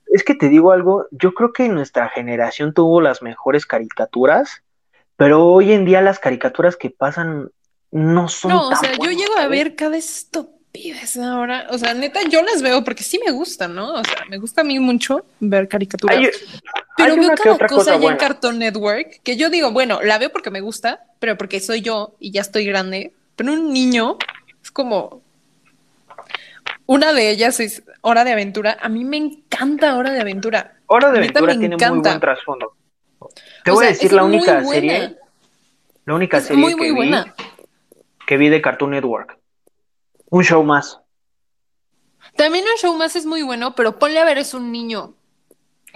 S2: es que te digo algo, yo creo que nuestra generación tuvo las mejores caricaturas, pero hoy en día las caricaturas que pasan no son
S1: No, o sea, yo llego a ver cada estupidez ahora, o sea, neta, yo las veo porque sí me gustan, ¿no? O sea, me gusta a mí mucho ver caricaturas. pero veo cada cosa, ya en Cartoon Network que yo digo, bueno, la veo porque me gusta, pero porque soy yo y ya estoy grande, pero un niño es como, una de ellas es Hora de Aventura. A mí me encanta Hora de Aventura.
S2: Hora de Aventura tiene muy buen trasfondo. Te voy a decir la única serie. La única serie muy, muy buena. Que vi de Cartoon Network. Un show más.
S1: También un show más es muy bueno, pero ponle a ver, es un niño.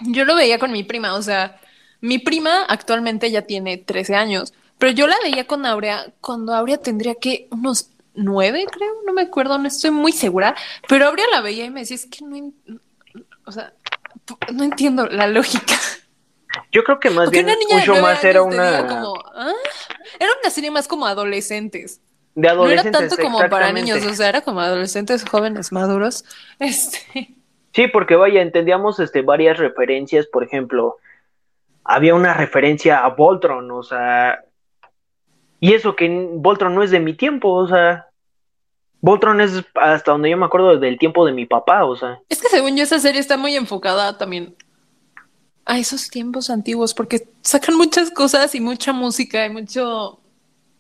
S1: Yo lo veía con mi prima, o sea, mi prima actualmente ya tiene 13 años, pero yo la veía con Aurea cuando Aurea tendría que unos nueve, creo, no me acuerdo, no estoy muy segura, pero Aurea la veía y me decía, es que no, o sea, no entiendo la lógica.
S2: Yo creo que más bien mucho más era una...
S1: ¿ah? Era una serie más como adolescentes.
S2: De adolescentes.
S1: No era tanto como para niños, o sea, era como adolescentes jóvenes maduros. *laughs* Este.
S2: Sí, porque vaya, entendíamos este, varias referencias, por ejemplo, había una referencia a Voltron, o sea, y eso que Voltron no es de mi tiempo, o sea, Voltron es hasta donde yo me acuerdo del tiempo de mi papá, o sea.
S1: Es que según yo esa serie está muy enfocada también a esos tiempos antiguos, porque sacan muchas cosas y mucha música y mucho,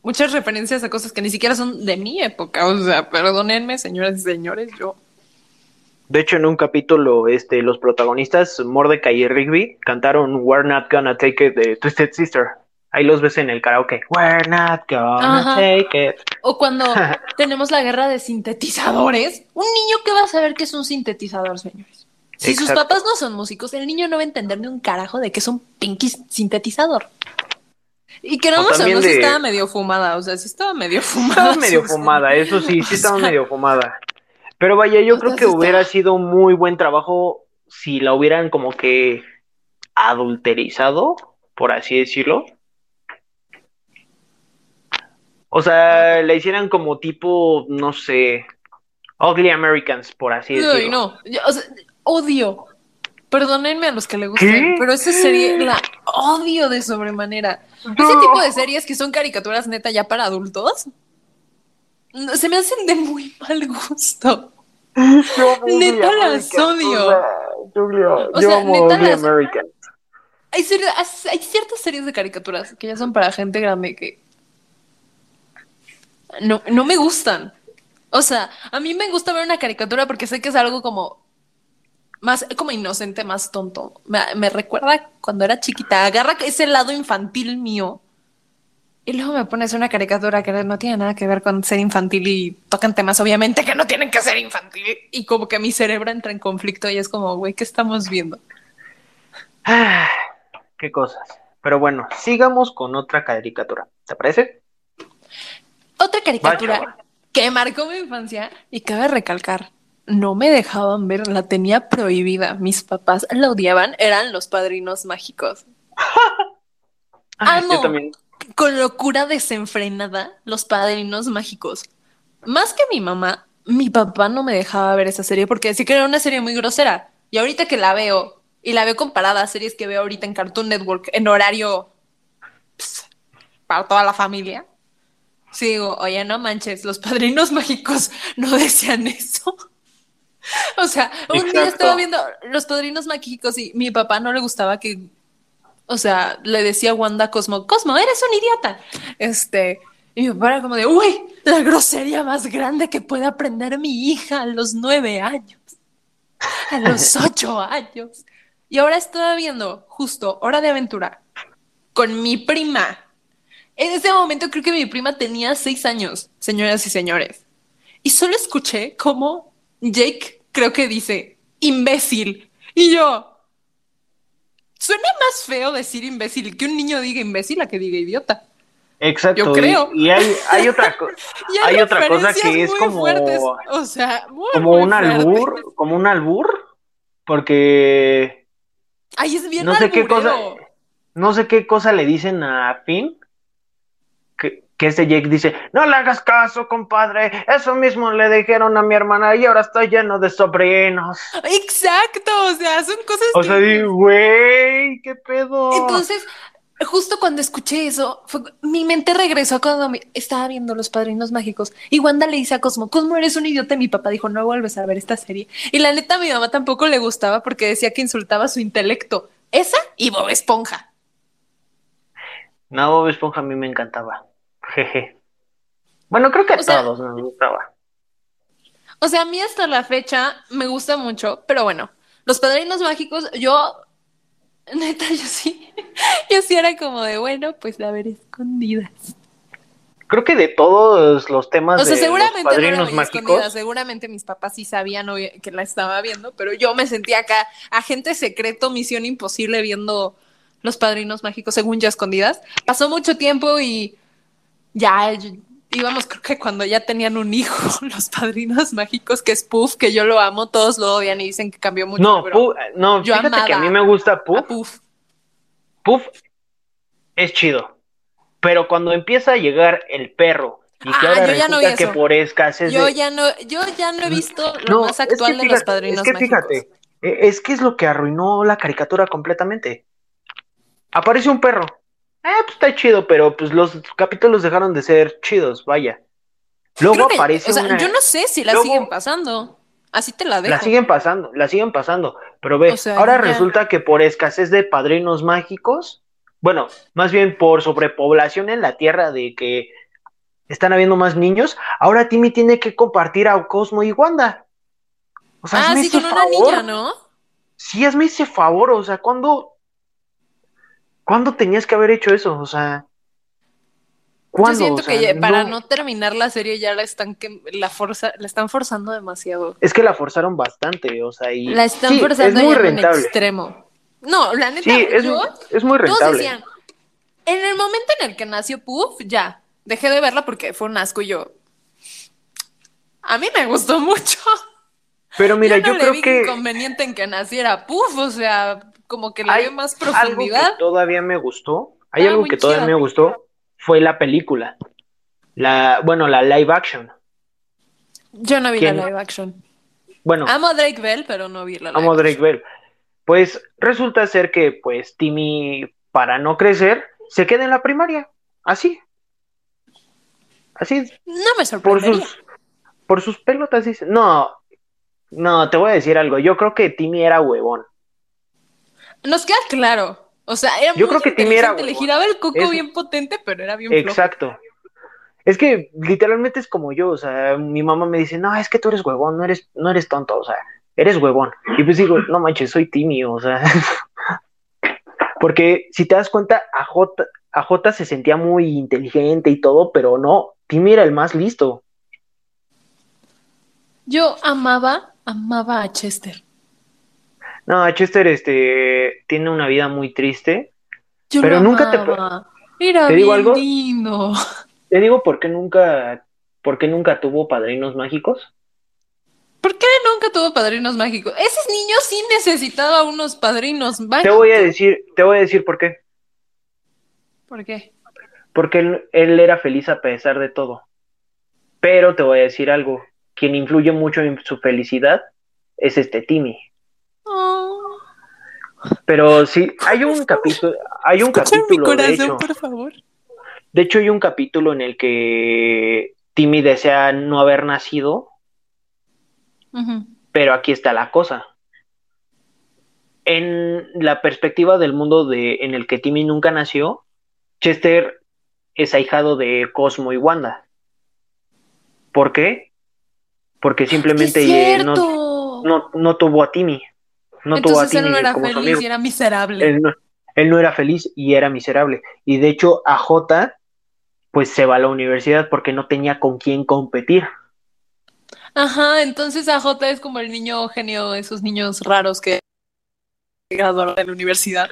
S1: muchas referencias a cosas que ni siquiera son de mi época. O sea, perdónenme, señoras y señores, yo.
S2: De hecho, en un capítulo, este, los protagonistas, Mordecai y Rigby, cantaron We're Not Gonna Take It de Twisted Sister. Ahí los ves en el karaoke. We're not gonna take it.
S1: O cuando *laughs* tenemos la guerra de sintetizadores. Un niño que va a saber que es un sintetizador, señores. Si sus papás no son músicos, el niño no va a entender ni un carajo de que es un pinky sintetizador. Y que no, no si estaba medio fumada, o sea, sí estaba medio *laughs* fumada.
S2: Estaba medio fumada, eso sí, sí *laughs* estaba medio fumada. Pero vaya, yo creo que hubiera sido un muy buen trabajo si la hubieran como que adulterizado, por así decirlo. O sea, la hicieran como tipo, no sé, Ugly Americans, por así decirlo.
S1: No, o sea, odio. Perdónenme a los que le gustan, pero esa serie la odio de sobremanera. Ese tipo de series que son caricaturas neta ya para adultos, se me hacen de muy mal gusto. neta las odio.
S2: O sea, neta las...
S1: Hay, hay ciertas series de caricaturas que ya son para gente grande que no, no me gustan. O sea, a mí me gusta ver una caricatura porque sé que es algo como más como inocente, más tonto. Me, recuerda cuando era chiquita, agarra ese lado infantil mío y luego me pones una caricatura que no tiene nada que ver con ser infantil y tocan temas obviamente que no tienen que ser infantil y como que mi cerebro entra en conflicto y es como, güey, ¿qué estamos viendo?
S2: Ah, qué cosas. Pero bueno, sigamos con otra caricatura. ¿Te parece?
S1: Otra caricatura que marcó mi infancia y cabe recalcar, no me dejaban ver, la tenía prohibida. Mis papás la odiaban, eran los padrinos mágicos. *laughs* Amo con locura desenfrenada los padrinos mágicos. Más que mi mamá, mi papá no me dejaba ver esa serie porque decía que era una serie muy grosera. Y ahorita que la veo, y la veo comparada a series que veo ahorita en Cartoon Network en horario para toda la familia, sigo, oye, no manches, los padrinos *laughs* mágicos no decían eso. *laughs* O sea, un día estaba viendo los padrinos mágicos y mi papá no le gustaba que, o sea, le decía a Wanda Cosmo, Cosmo, eres un idiota. Este, y mi papá era como de, uy, la grosería más grande que puede aprender mi hija a los nueve años, a los *laughs* ocho años. Y ahora estaba viendo justo Hora de Aventura con mi prima. En ese momento creo que mi prima tenía seis años, señoras y señores. Y solo escuché cómo Jake creo que dice imbécil. Y yo, suena más feo decir imbécil que un niño diga imbécil a que diga idiota.
S2: Exacto.
S1: Yo creo.
S2: Y, hay, hay, otra, *laughs* hay, otra cosa que es como,
S1: o sea,
S2: como un albur, como un albur, porque
S1: Ay, es bien
S2: no sé qué cosa, no sé qué cosa le dicen a Finn, que que ese Jake dice, no le hagas caso, compadre, eso mismo le dijeron a mi hermana y ahora estoy lleno de sobrinos.
S1: Exacto, o sea, son cosas...
S2: O sea, güey, qué pedo.
S1: Entonces, justo cuando escuché eso, mi mente regresó cuando estaba viendo Los Padrinos Mágicos y Wanda le dice a Cosmo, Cosmo eres un idiota y mi papá dijo, no vuelves a ver esta serie. Y la neta a mi mamá tampoco le gustaba porque decía que insultaba su intelecto. Esa y Bob Esponja.
S2: No, Bob Esponja a mí me encantaba. Jeje. Bueno, creo que a todos nos gustaba.
S1: O sea, a mí hasta la fecha me gusta mucho, pero bueno, los padrinos mágicos, yo, neta, yo sí, *laughs* yo sí era como de, bueno, pues a ver, escondidas.
S2: Creo que de todos los temas
S1: o sea,
S2: de
S1: seguramente
S2: los padrinos mágicos.
S1: seguramente mis papás sí sabían que la estaba viendo, pero yo me sentía acá, agente secreto, misión imposible viendo los padrinos mágicos, según ya escondidas. Pasó mucho tiempo y ya íbamos, creo que cuando ya tenían un hijo, *laughs* los padrinos mágicos, que es Puff, que yo lo amo, todos lo odian y dicen que cambió mucho.
S2: No, Puff, no, yo fíjate que a mí me gusta Puff. Puff. Puff es chido. Pero cuando empieza a llegar el perro y que ah, ahora resulta que por escasez
S1: yo ya no yo ya no he visto lo más actual de los padrinos
S2: es que fíjate e, es que es lo que arruinó la caricatura completamente aparece un perro eh, pues está chido, pero pues los capítulos dejaron de ser chidos, vaya. Luego aparece.
S1: O sea, yo no sé si la siguen pasando. Así te la dejo.
S2: La siguen pasando, la siguen pasando. Pero ve, ahora resulta que por escasez de padrinos mágicos, bueno, más bien por sobrepoblación en la Tierra de que están habiendo más niños, ahora Timmy tiene que compartir a Cosmo y Wanda.
S1: O sea, ah, sí, con una niña, ¿no?
S2: Sí, hazme ese favor, o sea, cuando ¿Cuándo tenías que haber hecho eso? O sea,
S1: ¿cuándo? Yo siento que para no... terminar la serie ya la están que la forza, la están forzando demasiado.
S2: Es que la forzaron bastante, o sea, y
S1: la están forzando es muy rentable. en extremo. No, la neta,
S2: sí, es, es muy rentable.
S1: Decían, en el momento en el que nació Puff, ya, dejé de verla porque fue un asco y yo. A mí me gustó *laughs* mucho.
S2: Pero mira, yo, no yo le vi
S1: inconveniente en que naciera Puff, o sea, como que le dio más profundidad.
S2: Algo que todavía me gustó, hay algo que todavía me gustó, fue la película. La, bueno, la live action.
S1: Yo no vi la live action.
S2: Bueno.
S1: Amo a Drake Bell, pero no vi la live
S2: Amo a Drake Bell. Pues resulta ser que, pues, Timmy, para no crecer, se queda en la primaria. Así. Así.
S1: No me sorprende.
S2: Por sus, por sus pelotas, dice. No, no, te voy a decir algo. Yo creo que Timmy era huevón.
S1: Nos queda claro. O sea, era
S2: Yo creo que Timmy era
S1: Le giraba el coco bien potente, pero era bien
S2: Exacto. Es que literalmente es como yo, o sea, mi mamá me dice, no, es que tú eres huevón, no eres, no eres tonto, o sea, eres huevón. Y pues digo, no manches, soy Timmy, o sea. *laughs* Porque si te das cuenta, a J, a J se sentía muy inteligente y todo, pero no, Timmy era el más listo.
S1: Yo amaba, amaba a Chester.
S2: No, Chester este, tiene una vida muy triste. pero nunca te.
S1: Era ¿Te digo algo? lindo.
S2: Te digo por qué nunca, por qué nunca tuvo padrinos mágicos.
S1: ¿Por qué nunca tuvo padrinos mágicos? Ese niño sí necesitaba unos padrinos mágicos.
S2: Te voy a decir, te voy a decir por qué.
S1: ¿Por qué?
S2: Porque él, él era feliz a pesar de todo. Pero te voy a decir algo. Quien influye mucho en su felicidad es este Timmy. Pero sí, hay un capítulo, hay un capítulo, de hecho,
S1: por favor.
S2: De hecho, hay un capítulo en el que Timmy desea no haber nacido, pero aquí está la cosa. En la perspectiva del mundo de, en el que Timmy nunca nació, Chester es ahijado de Cosmo y Wanda. ¿Por qué? Porque simplemente no, no, no tuvo a Timmy. No
S1: Entonces él no era feliz y era miserable.
S2: Él no, era feliz y era miserable. Y de hecho, a J, pues se va a la universidad porque no tenía con quién competir.
S1: Ajá, entonces a J es como el niño genio, esos niños raros que graduaron de la universidad.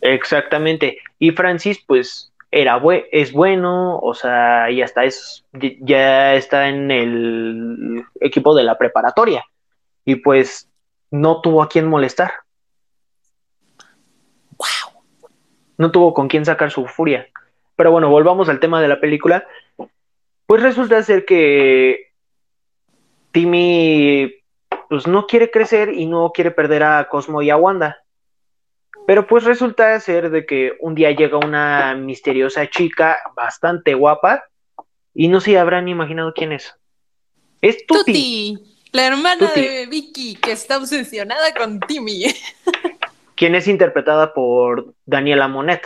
S2: Exactamente. Y Francis, pues, era es bueno, o sea, ya está, es, ya está en el equipo de la preparatoria. Y pues no tuvo a quién molestar.
S1: ¡Wow!
S2: No tuvo con quién sacar su furia. Pero bueno, volvamos al tema de la película. Pues resulta ser que Timmy pues no quiere crecer y no quiere perder a Cosmo y a Wanda. Pero pues resulta ser de que un día llega una misteriosa chica bastante guapa y no se habrán imaginado quién es. Es Tuti.
S1: La hermana de Vicky que está obsesionada con Timmy. *laughs*
S2: quien es interpretada por Daniela Monet.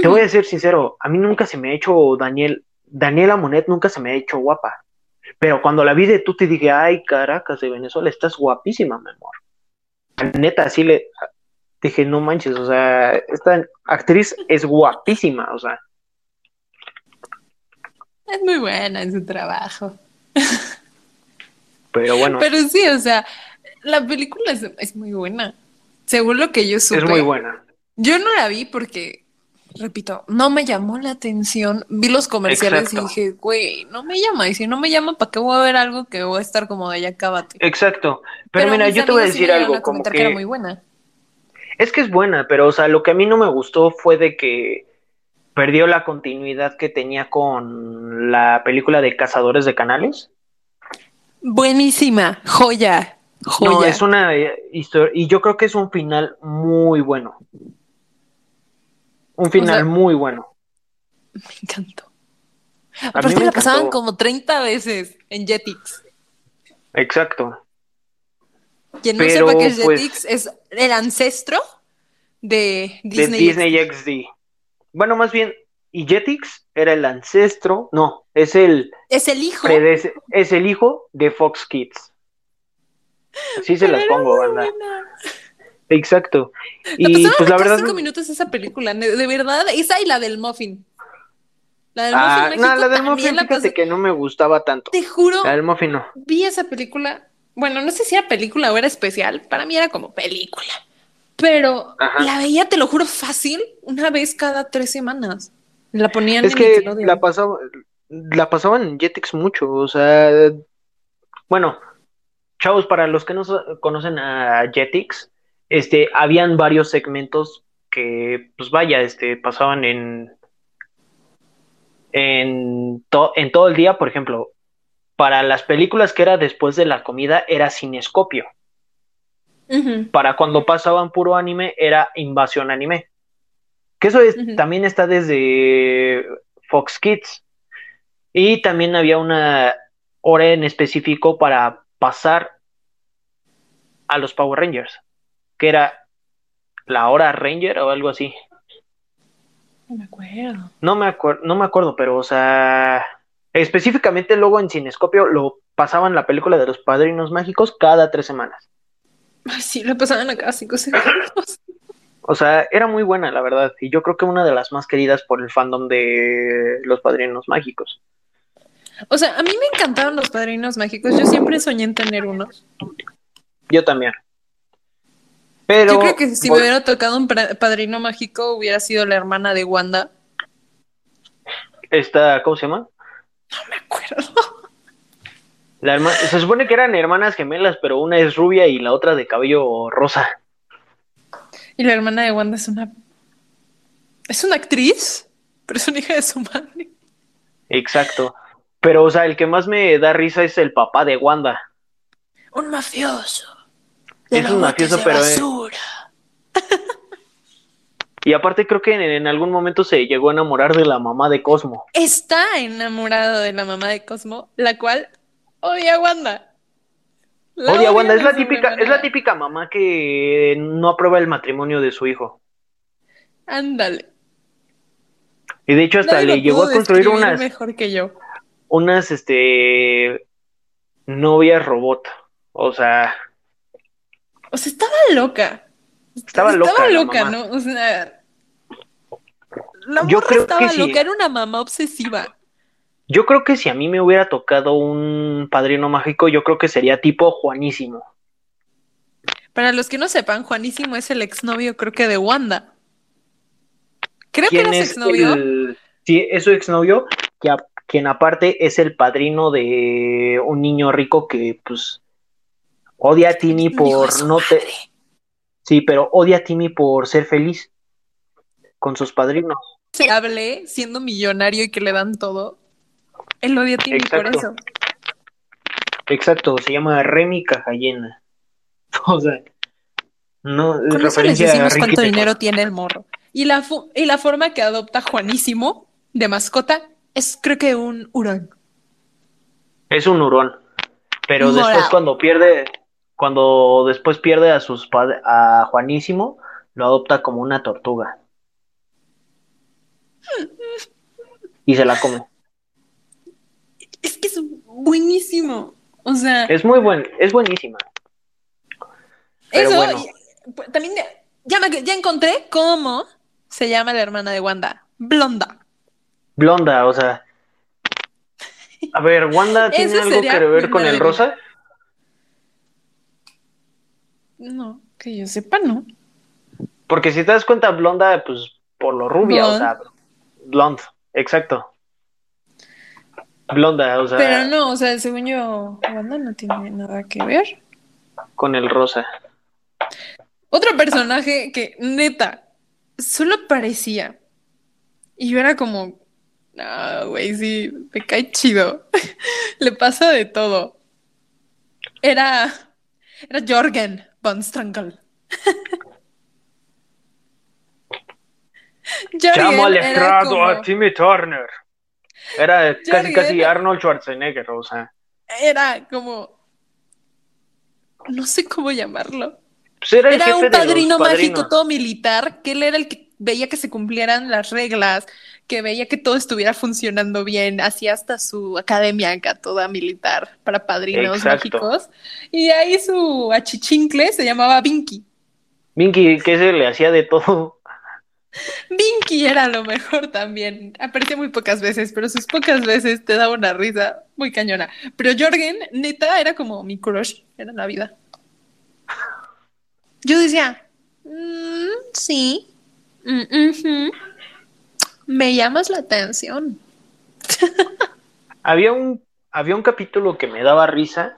S2: Te voy a ser sincero, a mí nunca se me ha hecho Daniel, Daniela Monet nunca se me ha hecho guapa. Pero cuando la vi de Tuti dije, ay, Caracas de Venezuela, estás guapísima, mi amor. Neta, así le dije, no manches, o sea, esta actriz es guapísima, o sea.
S1: Es muy buena en su trabajo. *laughs*
S2: Pero bueno.
S1: Pero sí, o sea, la película es, muy buena. Según lo que yo supe.
S2: Es muy buena.
S1: Yo no la vi porque, repito, no me llamó la atención. Vi los comerciales y dije, güey, no me llama. Y si no me llama, ¿para qué voy a ver algo que voy a estar como de allá cábate?
S2: Exacto. Pero, mira, yo te voy a decir algo. como que...
S1: era muy buena.
S2: Es que es buena, pero, o sea, lo que a mí no me gustó fue de que perdió la continuidad que tenía con la película de Cazadores de Canales.
S1: Buenísima, joya, joya.
S2: No, es una eh, historia, y yo creo que es un final muy bueno. Un final muy bueno.
S1: Me encantó. Aparte la pasaban como 30 veces en Jetix.
S2: Exacto.
S1: Quien no sepa que es pues, Jetix es el ancestro de Disney,
S2: de Disney XD. Bueno, más bien, y Jetix era el ancestro, no, es el...
S1: Es el hijo.
S2: Es el hijo de Fox Kids. Sí se las pongo, banda. Exacto.
S1: Y pues la verdad. cinco minutos esa película, de, verdad, esa y la del Muffin.
S2: La del ah, Muffin No, la del Muffin, fíjate que no me gustaba tanto.
S1: Te juro.
S2: La del Muffin no.
S1: Vi esa película. Bueno, no sé si era película o era especial. Para mí era como película. Pero la veía, te lo juro, fácil, una vez cada tres semanas. La ponían
S2: es que la, pasaba, la pasaban en Jetix mucho, o sea, bueno, chavos, para los que no conocen a Jetix, este, habían varios segmentos que, pues vaya, este, pasaban en, en, en todo el día, por ejemplo, para las películas que era después de la comida era cinescopio. Para cuando pasaban puro anime era invasión anime. Que eso es, también está desde Fox Kids. Y también había una hora en específico para pasar a los Power Rangers, que era la hora Ranger o algo así.
S1: No me acuerdo.
S2: No me, no me acuerdo, pero o sea, específicamente luego en Cinescopio lo pasaban la película de los Padrinos Mágicos cada tres semanas.
S1: Sí, lo pasaban a cada cinco segundos.
S2: O sea, era muy buena, la verdad. Y yo creo que una de las más queridas por el fandom de los padrinos mágicos.
S1: O sea, a mí me encantaban los padrinos mágicos. Yo siempre soñé en tener unos.
S2: Yo también. Pero.
S1: Yo creo que si me hubiera tocado un padrino mágico, hubiera sido la hermana de Wanda.
S2: Esta, ¿cómo se llama?
S1: No me acuerdo.
S2: Se supone que eran hermanas gemelas, pero una es rubia y la otra de cabello rosa.
S1: Y la hermana de Wanda es una. Es una actriz, pero es una hija de su madre.
S2: Exacto. Pero, o sea, el que más me da risa es el papá de Wanda.
S1: Un mafioso.
S2: es un mafioso, pero. *laughs* Y aparte creo que en, algún momento se llegó a enamorar de la mamá de Cosmo.
S1: Está enamorado de la mamá de Cosmo, la cual odia a Wanda.
S2: Odia a Wanda, es la típica, es la típica mamá que no aprueba el matrimonio de su hijo.
S1: Ándale.
S2: Y de hecho hasta le llegó a construir unas
S1: mejor que yo.
S2: Unas este novias robot. O sea,
S1: o sea, estaba loca.
S2: Estaba, loca.
S1: Estaba loca, ¿no? O sea, la yo creo estaba que loca, era una mamá obsesiva.
S2: Yo creo que si a mí me hubiera tocado un padrino mágico, yo creo que sería tipo Juanísimo.
S1: Para los que no sepan, Juanísimo es el exnovio, creo que de Wanda. Creo que era su exnovio.
S2: Sí, es su exnovio, que quien aparte es el padrino de un niño rico que, pues, odia a Timmy por no te. Sí, pero odia a Timmy por ser feliz con sus padrinos.
S1: se hable siendo millonario y que le dan todo. Él odia a Timmy por eso.
S2: Exacto, se llama Remy Cajallena. *laughs* O sea, no es
S1: Con eso les
S2: referencia a
S1: decimos
S2: Ricky
S1: cuánto dinero tiene el morro. Y la, y la forma que adopta Juanísimo de mascota es creo que un hurón.
S2: Es un hurón. Pero después cuando pierde, cuando después pierde a sus padres, a Juanísimo, lo adopta como una tortuga. *laughs* Y se la come.
S1: Es que es buenísimo. O sea,
S2: Es muy buen, es buenísima. pero
S1: eso
S2: bueno.
S1: y- pues, también ya, me- ya encontré cómo se llama la hermana de Wanda. Blonda.
S2: Blonda, o sea. A ver, Wanda *laughs* tiene algo que ver con el rosa.
S1: No, que yo sepa, no.
S2: Porque si te das cuenta, Blonda, pues por lo rubia, o sea, blonde, exacto. Blonda, o sea,
S1: Pero no, o sea, según yo, Wanda no tiene nada que ver.
S2: con el rosa.
S1: Otro personaje que, neta, solo parecía. Y yo era como, no, güey, sí, me cae chido. *laughs* Le pasa de todo. Era, era Jorgen von Strangle.
S2: Llamo al estrado
S1: como-
S2: a Timmy Turner. Era casi, casi Arnold Schwarzenegger, o sea.
S1: era como, no sé cómo llamarlo.
S2: Pues era
S1: un padrino mágico todo militar, que él era el que veía que se cumplieran las reglas, que veía que todo estuviera funcionando bien, hacía hasta su academia acá toda militar para padrinos
S2: Exacto.
S1: mágicos. Y ahí su achichincle se llamaba Vinky.
S2: Minky, que se le hacía de todo.
S1: Vinky era lo mejor también. Aparecía muy pocas veces, pero sus pocas veces te daba una risa muy cañona. Pero Jorgen, neta, era como mi crush, era la vida. Yo decía, "Mm, sí, Mm, me llamas la atención.
S2: Había un, había un capítulo que me daba risa,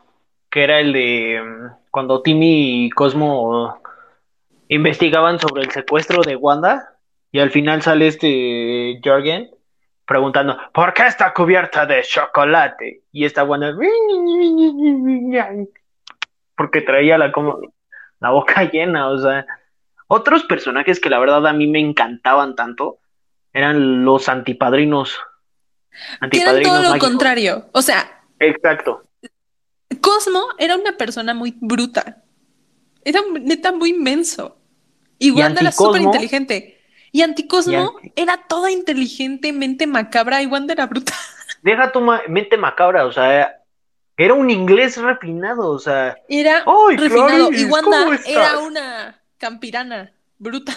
S2: que era el de mm, cuando Timmy y Cosmo investigaban sobre el secuestro de Wanda y al final sale este Jorgen preguntando ¿por qué está cubierta de chocolate? Y esta Wanda porque traía la como la boca *laughs* llena, o sea, otros personajes que la verdad a mí me encantaban tanto eran los antipadrinos.
S1: Eran todo lo
S2: mágicos.
S1: contrario. O sea,
S2: Exacto.
S1: Cosmo era una persona muy bruta. Era neta muy inmenso. Y
S2: Y
S1: Wanda era súper inteligente. Y Anticosmo
S2: Y Anti-
S1: era toda inteligentemente macabra y Wanda era bruta. *laughs*
S2: Deja tu ma- mente macabra, o sea, era un inglés refinado, o sea,
S1: Era
S2: ¡Ay,
S1: refinado.
S2: Clarice!
S1: y Wanda era una campirana bruta.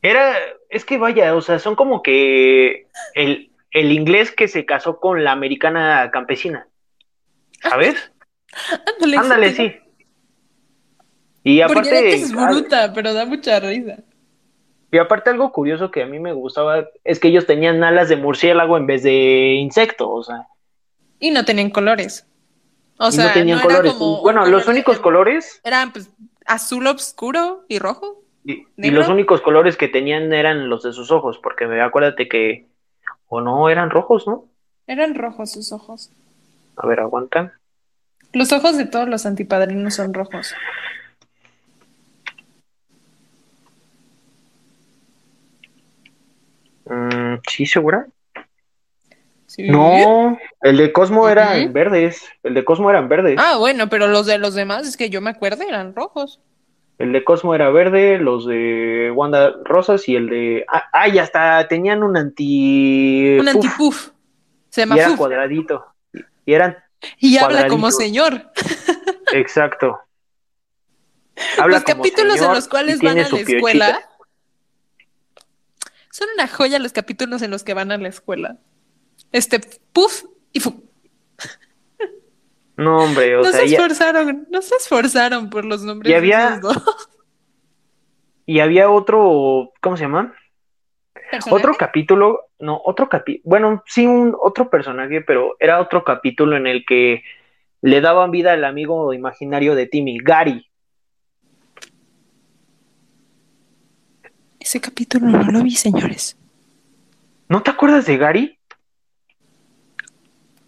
S2: era, es que vaya, o sea, son como que el, el inglés que se casó con la americana campesina, ¿sabes? *laughs*
S1: Ándale,
S2: Ándale, sí. Y
S1: Porque
S2: aparte,
S1: es bruta, pero da mucha risa.
S2: Y aparte algo curioso que a mí me gustaba es que ellos tenían alas de murciélago en vez de insecto, o sea,
S1: Y no tenían colores. O sea,
S2: no tenían colores.
S1: como
S2: Bueno,
S1: color
S2: los
S1: de-
S2: únicos colores
S1: Eran pues azul oscuro y rojo.
S2: Y, y los únicos colores que tenían eran los de sus ojos, porque me acuérdate que, o no, eran rojos, ¿no?
S1: Eran rojos sus ojos.
S2: A ver, aguantan.
S1: Los ojos de todos los antipadrinos son rojos.
S2: Mm, ¿Sí, segura?
S1: Sí.
S2: No, el de Cosmo era en verdes. El de Cosmo era en verdes.
S1: Ah, bueno, pero los de los demás, es que yo me acuerdo, eran rojos.
S2: El de Cosmo era verde, los de Wanda rosas y el de. Ah, ah, y hasta tenían un anti.
S1: Un
S2: puff,
S1: antipuf. Se
S2: y
S1: llama
S2: era
S1: Fuf.
S2: cuadradito. Y eran.
S1: Y habla como señor.
S2: Exacto. *laughs* Habla
S1: los capítulos en los cuales
S2: y
S1: van a la escuela. Son una joya los capítulos en los que van a la escuela. Este, Puff y Fu.
S2: No, hombre, o
S1: no
S2: sea,
S1: se
S2: ya-
S1: esforzaron, no se esforzaron por los nombres
S2: Y
S1: de
S2: había-
S1: dos
S2: Y había otro, ¿cómo se llama? Otro capítulo, no, otro capítulo, bueno, sí, un otro personaje, pero era otro capítulo en el que le daban vida al amigo imaginario de Timmy, Gary.
S1: Ese capítulo no lo vi, señores.
S2: ¿No te acuerdas de Gary?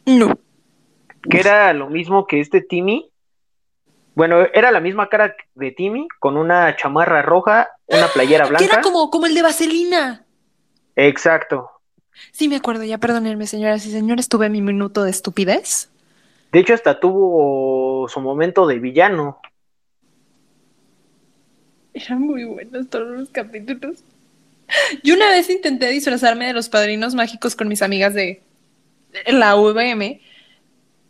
S1: No.
S2: Que era lo mismo que este Timmy. Bueno, era la misma cara de Timmy, con una chamarra roja, una playera blanca.
S1: Que era como, como el de Vaselina.
S2: Exacto.
S1: Sí, me acuerdo, ya perdónenme, señoras y señores, tuve mi minuto de estupidez.
S2: De hecho, hasta tuvo su momento de villano.
S1: Eran muy buenos todos los capítulos. Yo una vez intenté disfrazarme de los padrinos mágicos con mis amigas de la VM.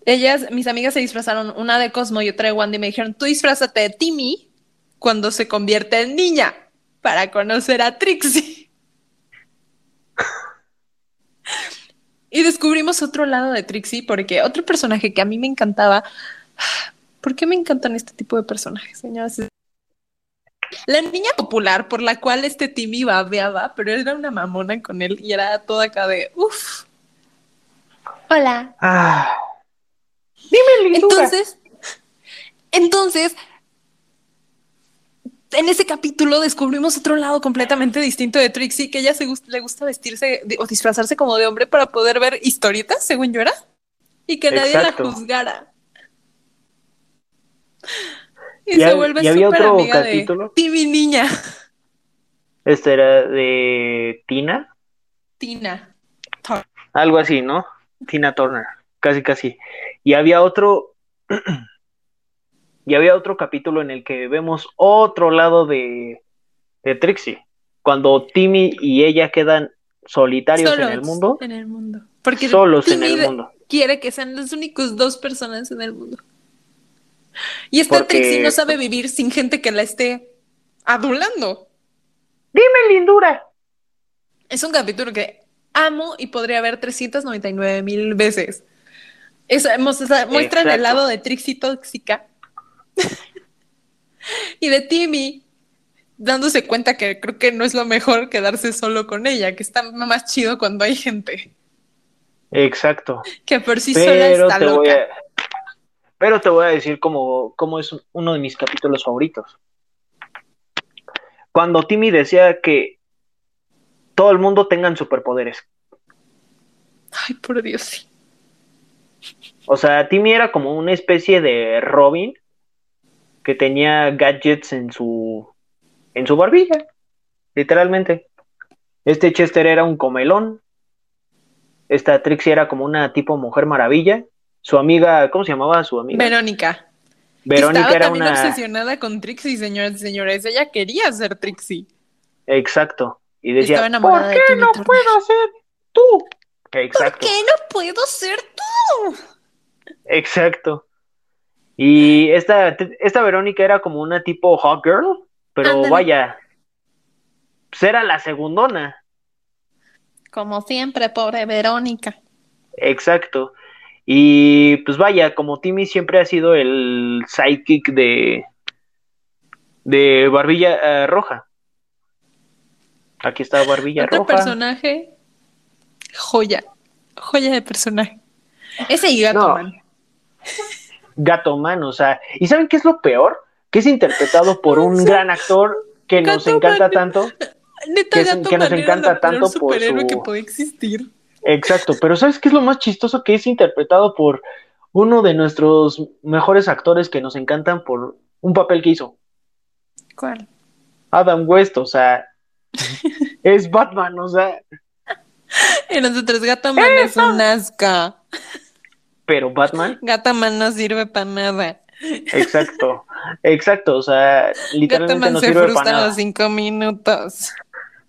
S1: Ellas, mis amigas se disfrazaron, una de Cosmo y otra de Wanda, y me dijeron, tú disfrázate de Timmy cuando se convierte en niña para conocer a Trixie. y descubrimos otro lado de Trixie porque otro personaje que a mí me encantaba. ¿Por qué me encantan este tipo de personajes, señoras? La niña popular por la cual este Timmy babeaba, pero era una mamona con él y era toda acá de uff. Hola.
S2: Ah. Dime, lindura.
S1: Entonces, entonces, en ese capítulo descubrimos otro lado completamente distinto de Trixie, que ella se gust- le gusta vestirse de- o disfrazarse como de hombre para poder ver historietas, según yo era, y que nadie
S2: Exacto.
S1: la juzgara. *laughs* Y,
S2: Y
S1: se vuelve
S2: y había
S1: súper
S2: otro
S1: amiga
S2: capítulo.
S1: de Timmy Niña.
S2: Este era de Tina,
S1: Tina.
S2: algo así, ¿no? Tina Turner, casi casi. Y había otro, *clears throat* y había otro capítulo en el que vemos otro lado de, de Trixie, cuando Timmy y ella quedan solitarios en el mundo,
S1: En el mundo. Porque
S2: solos en el mundo.
S1: quiere que sean las únicas dos personas en el mundo. Y esta
S2: Porque-
S1: Trixie no sabe vivir sin gente que la esté adulando.
S2: Dime, lindura.
S1: Es un capítulo que amo y podría ver 399 mil veces. Sea, muestran el lado de Trixie tóxica *laughs* y de Timmy dándose cuenta que creo que no es lo mejor quedarse solo con ella, que está más chido cuando hay gente,
S2: Exacto.
S1: que por sí sola está
S2: te
S1: loca.
S2: voy a, pero te voy a decir cómo, cómo es uno de mis capítulos favoritos. Cuando Timmy decía que todo el mundo tengan superpoderes.
S1: Ay, por Dios, sí.
S2: O sea, Timmy era como una especie de Robin que tenía gadgets en su en su barbilla, literalmente. Este Chester era un comelón. Esta Trixie era como una tipo mujer maravilla. Su amiga, ¿cómo se llamaba su amiga?
S1: Verónica.
S2: Verónica
S1: Estaba
S2: era
S1: también
S2: una
S1: obsesionada con Trixie, señoras y señores. Ella quería ser Trixie.
S2: Exacto. Y decía, ¿por qué no
S1: Turner.
S2: puedo ser tú? Exacto.
S1: ¿Por qué no puedo ser tú?
S2: Exacto. Y esta, esta Verónica era como una tipo hot girl, pero
S1: Ándale.
S2: vaya, pues era la segundona.
S1: Como siempre, pobre Verónica.
S2: Exacto. Y pues vaya, como Timmy siempre ha sido el sidekick de, de Barbilla eh, Roja. Aquí está Barbilla
S1: Otro
S2: Roja.
S1: personaje, joya. Joya de personaje. Ese y Gato
S2: No.
S1: Man.
S2: Gato Man, o sea, ¿y saben qué es lo peor? Que es interpretado por un *laughs* gran actor que nos encanta
S1: Man.
S2: tanto.
S1: Neta,
S2: que es-
S1: Gato
S2: que nos
S1: Man
S2: encanta tanto por su-
S1: que puede existir.
S2: Exacto, pero ¿sabes qué es lo más chistoso? Que es interpretado por uno de nuestros mejores actores que nos encantan por un papel que hizo.
S1: ¿Cuál?
S2: Adam West, o sea, *laughs* es Batman, o sea,
S1: Y nosotros, Gato Man es un asca.
S2: pero Batman,
S1: Gato Man no sirve para nada.
S2: exacto, *laughs* exacto, o sea, literalmente
S1: Man
S2: no
S1: se
S2: sirve para
S1: frustra
S2: nada.
S1: los cinco minutos.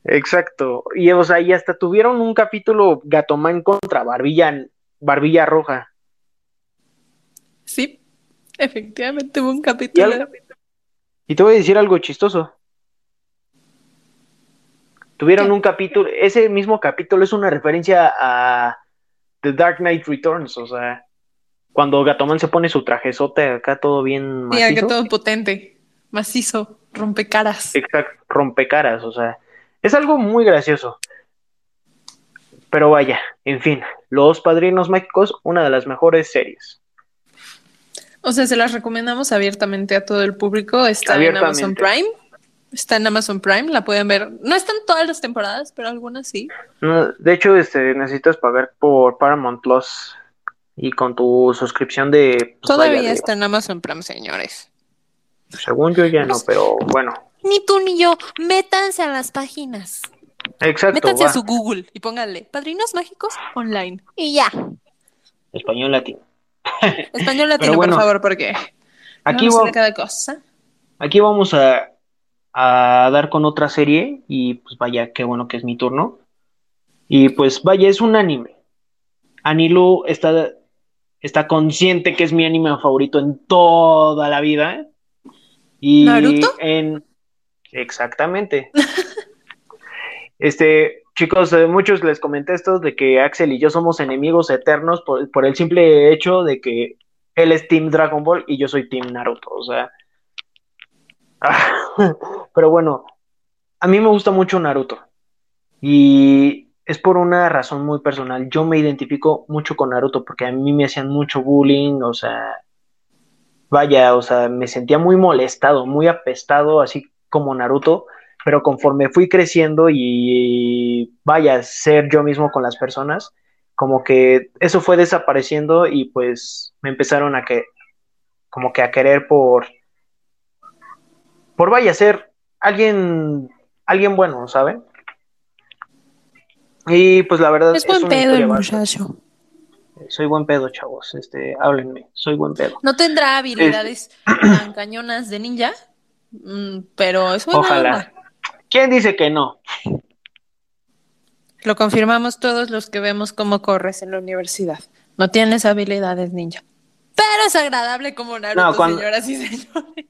S2: Exacto, y o sea, y hasta tuvieron un capítulo Gatomán contra Barbilla, Barbilla Roja.
S1: Sí, efectivamente hubo un
S2: Y,
S1: capítulo.
S2: y te voy a decir algo chistoso. Tuvieron
S1: ¿Qué?
S2: un capítulo, ese mismo capítulo es una referencia a The Dark Knight Returns, o sea, cuando Gatomán se pone su trajezote acá todo bien
S1: Sí,
S2: macizo.
S1: que todo potente, macizo, rompecaras.
S2: Exacto, rompecaras, o sea, es algo muy gracioso. Pero vaya, en fin, Los Padrinos Mágicos, una de las mejores series.
S1: O sea, se las recomendamos abiertamente a todo el público. Está en. Amazon Prime. Está en Amazon Prime, la pueden ver. No están todas las temporadas, pero algunas sí.
S2: de hecho, este, necesitas pagar por Paramount Plus y con tu suscripción de...
S1: Pues, Todavía está en Amazon Prime, señores.
S2: Según yo ya no, pero bueno.
S1: Ni tú ni yo, métanse a las páginas.
S2: Exacto.
S1: Métanse a su Google y pónganle Padrinos Mágicos Online. Y ya.
S2: Español latino. *laughs*
S1: Español latino, por favor, porque
S2: aquí
S1: vamos a cada cosa.
S2: Aquí vamos a, a dar con otra serie y pues vaya, qué bueno que es mi turno. Y pues vaya, es un anime. Anilu está, está consciente que es mi anime favorito en toda la vida. Y
S1: ¿Naruto?
S2: En... Exactamente. *laughs* este, chicos, eh, muchos les comenté esto de que Axel y yo somos enemigos eternos por, por, el simple hecho de que él es Team Dragon Ball y yo soy Team Naruto. O sea. *laughs* Pero bueno, a mí me gusta mucho Naruto. Y es por una razón muy personal. Yo me identifico mucho con Naruto porque a mí me hacían mucho bullying, o sea, vaya, o sea, me sentía muy molestado, muy apestado, así como Naruto, pero conforme fui creciendo y vaya, ser yo mismo con las personas, como que eso fue desapareciendo y pues me empezaron a que, como que a querer por, por vaya, ser alguien, alguien bueno, ¿saben? Y pues la verdad
S1: es buen pedo el muchacho.
S2: Soy buen pedo, chavos. Este, háblenme. Soy buen pedo.
S1: No tendrá habilidades tan cañonas de ninja, pero es buena
S2: Ojalá. ¿Quién dice que no?
S1: Lo confirmamos todos los que vemos cómo corres en la universidad. No tienes habilidades ninja. Pero es agradable como Naruto, señoras y señores.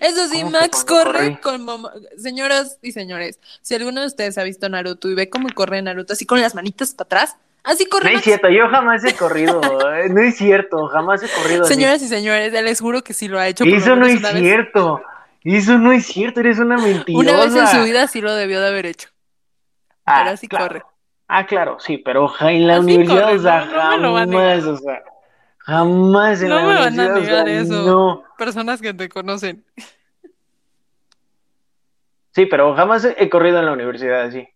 S1: Eso sí, Max corre con Señoras y señores, si alguno de ustedes ha visto Naruto y ve cómo corre Naruto así con las manitas para atrás, así corre.
S2: No es cierto, yo jamás he corrido. Eh, no es cierto, jamás he corrido.
S1: Señoras y señores, les juro que sí lo ha hecho.
S2: Eso no es cierto. Eso no es cierto, eres una mentirosa.
S1: Una vez en su vida sí lo debió de haber hecho. Ah, pero así corre.
S2: Ah, claro, sí, pero en la universidad, o sea, jamás, o sea. Jamás en
S1: no
S2: me
S1: van a negar eso. Personas que te conocen.
S2: Sí, pero jamás he corrido en la universidad así.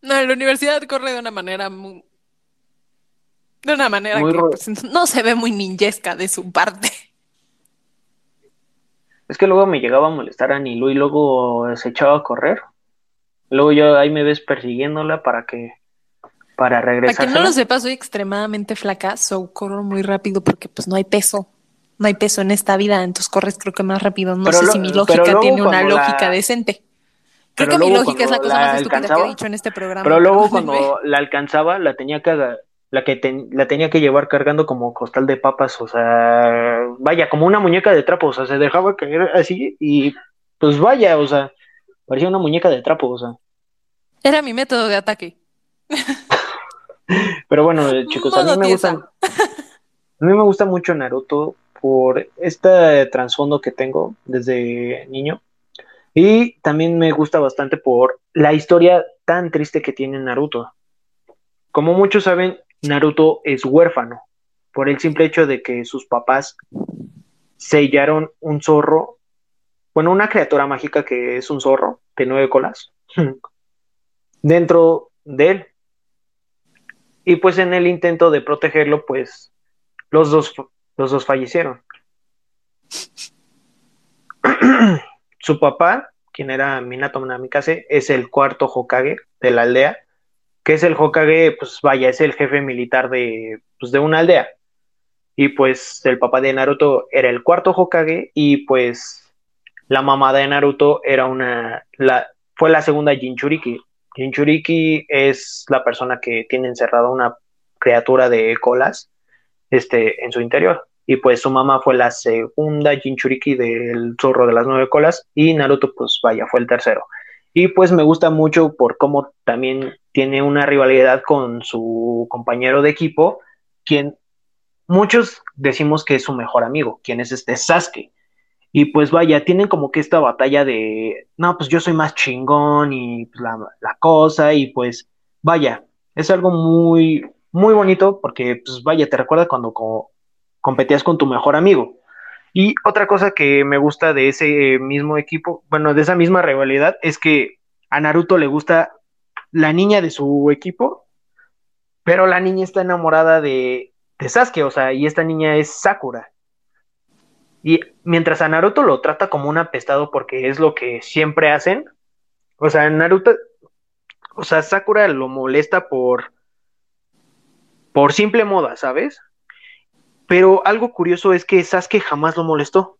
S1: No, en la universidad corre de una manera muy. De una manera que pues, no se ve muy ninjesca de su parte.
S2: Es que luego me llegaba a molestar a Nilu y luego se echaba a correr. Luego yo ahí me ves persiguiéndola para que para regresar.
S1: Para que no lo sepa, soy extremadamente flaca, so corro muy rápido porque pues no hay peso. No hay peso en esta vida, entonces corres creo que más rápido. No sé si mi lógica tiene una lógica decente. Creo que mi lógica es la cosa más estúpida que he dicho en este programa.
S2: Pero luego cuando la alcanzaba, la tenía que la que la tenía que llevar cargando como costal de papas, o sea, vaya, como una muñeca de trapo, o sea, se dejaba caer así y pues vaya, o sea, parecía una muñeca de trapo, o sea.
S1: Era mi método de ataque. *laughs*
S2: Pero bueno, chicos, a mí me gusta. *laughs* A mí me gusta mucho Naruto por este trasfondo que tengo desde niño. Y también me gusta bastante por la historia tan triste que tiene Naruto. Como muchos saben, Naruto es huérfano por el simple hecho de que sus papás sellaron un zorro, bueno, una criatura mágica que es un zorro de nueve colas, *laughs* dentro de él. Y pues en el intento de protegerlo, pues los dos, los dos fallecieron. *clears throat* Su papá, quien era Minato Namikaze, es el cuarto Hokage de la aldea, que es el Hokage, pues vaya, es el jefe militar de, pues, de una aldea. Y pues el papá de Naruto era el cuarto Hokage y pues la mamá de Naruto era una, la, fue la segunda Jinchuriki, Jinchuriki es la persona que tiene encerrada una criatura de colas este, en su interior. Y pues su mamá fue la segunda Jinchuriki del zorro de las nueve colas y Naruto pues vaya, fue el tercero. Y pues me gusta mucho por cómo también tiene una rivalidad con su compañero de equipo, quien muchos decimos que es su mejor amigo, quien es este Sasuke. Y pues vaya, tienen como que esta batalla de, no, pues yo soy más chingón y pues, la, cosa y pues vaya, es algo muy, muy bonito porque pues vaya, te recuerda cuando competías con tu mejor amigo. Y otra cosa que me gusta de ese mismo equipo, bueno, de esa misma rivalidad, es que a Naruto le gusta la niña de su equipo, pero la niña está enamorada de, Sasuke, o sea, y esta niña es Sakura. Y mientras a Naruto lo trata como un apestado porque es lo que siempre hacen, o sea, Naruto, o sea, Sakura lo molesta por, por simple moda, ¿sabes? Pero algo curioso es que Sasuke jamás lo molestó.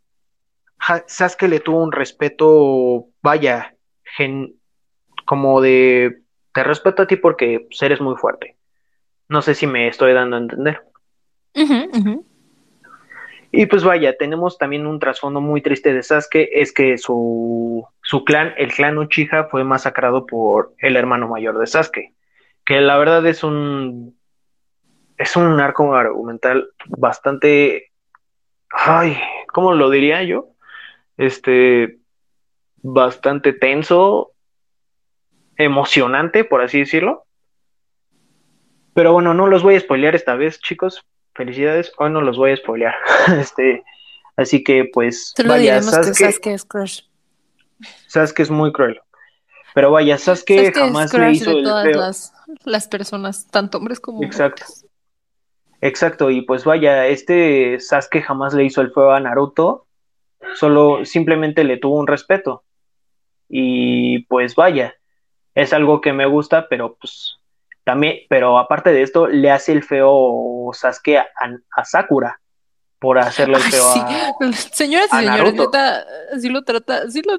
S2: Sasuke le tuvo un respeto, vaya, como de, te respeto a ti porque pues, eres muy fuerte. No sé si me estoy dando a entender. Y pues vaya, tenemos también un trasfondo muy triste de Sasuke, es que su, su clan, el clan Uchiha, fue masacrado por el hermano mayor de Sasuke, que la verdad es un es un arco argumental bastante, ay, ¿cómo lo diría yo? Este, bastante tenso, emocionante, por así decirlo. Pero bueno, no los voy a spoilear esta vez, chicos. Felicidades, hoy no los voy a spoilear. *laughs* este, así que pues
S1: Solo vaya, Sasuke, que Sasuke es crush.
S2: Sasuke es muy cruel. Pero vaya, Sasuke, Sasuke jamás le hizo
S1: de todas las, las, personas, tanto hombres como
S2: Exacto. Exacto, y pues vaya, este Sasuke jamás le hizo el feo a Naruto, solo simplemente le tuvo un respeto. Y pues vaya, es algo que me gusta, pero pues también, pero aparte de esto, le hace el feo Sasuke a, Sakura por hacerle el feo a. *laughs*
S1: Señoras y señores, neta, sí lo trata, sí lo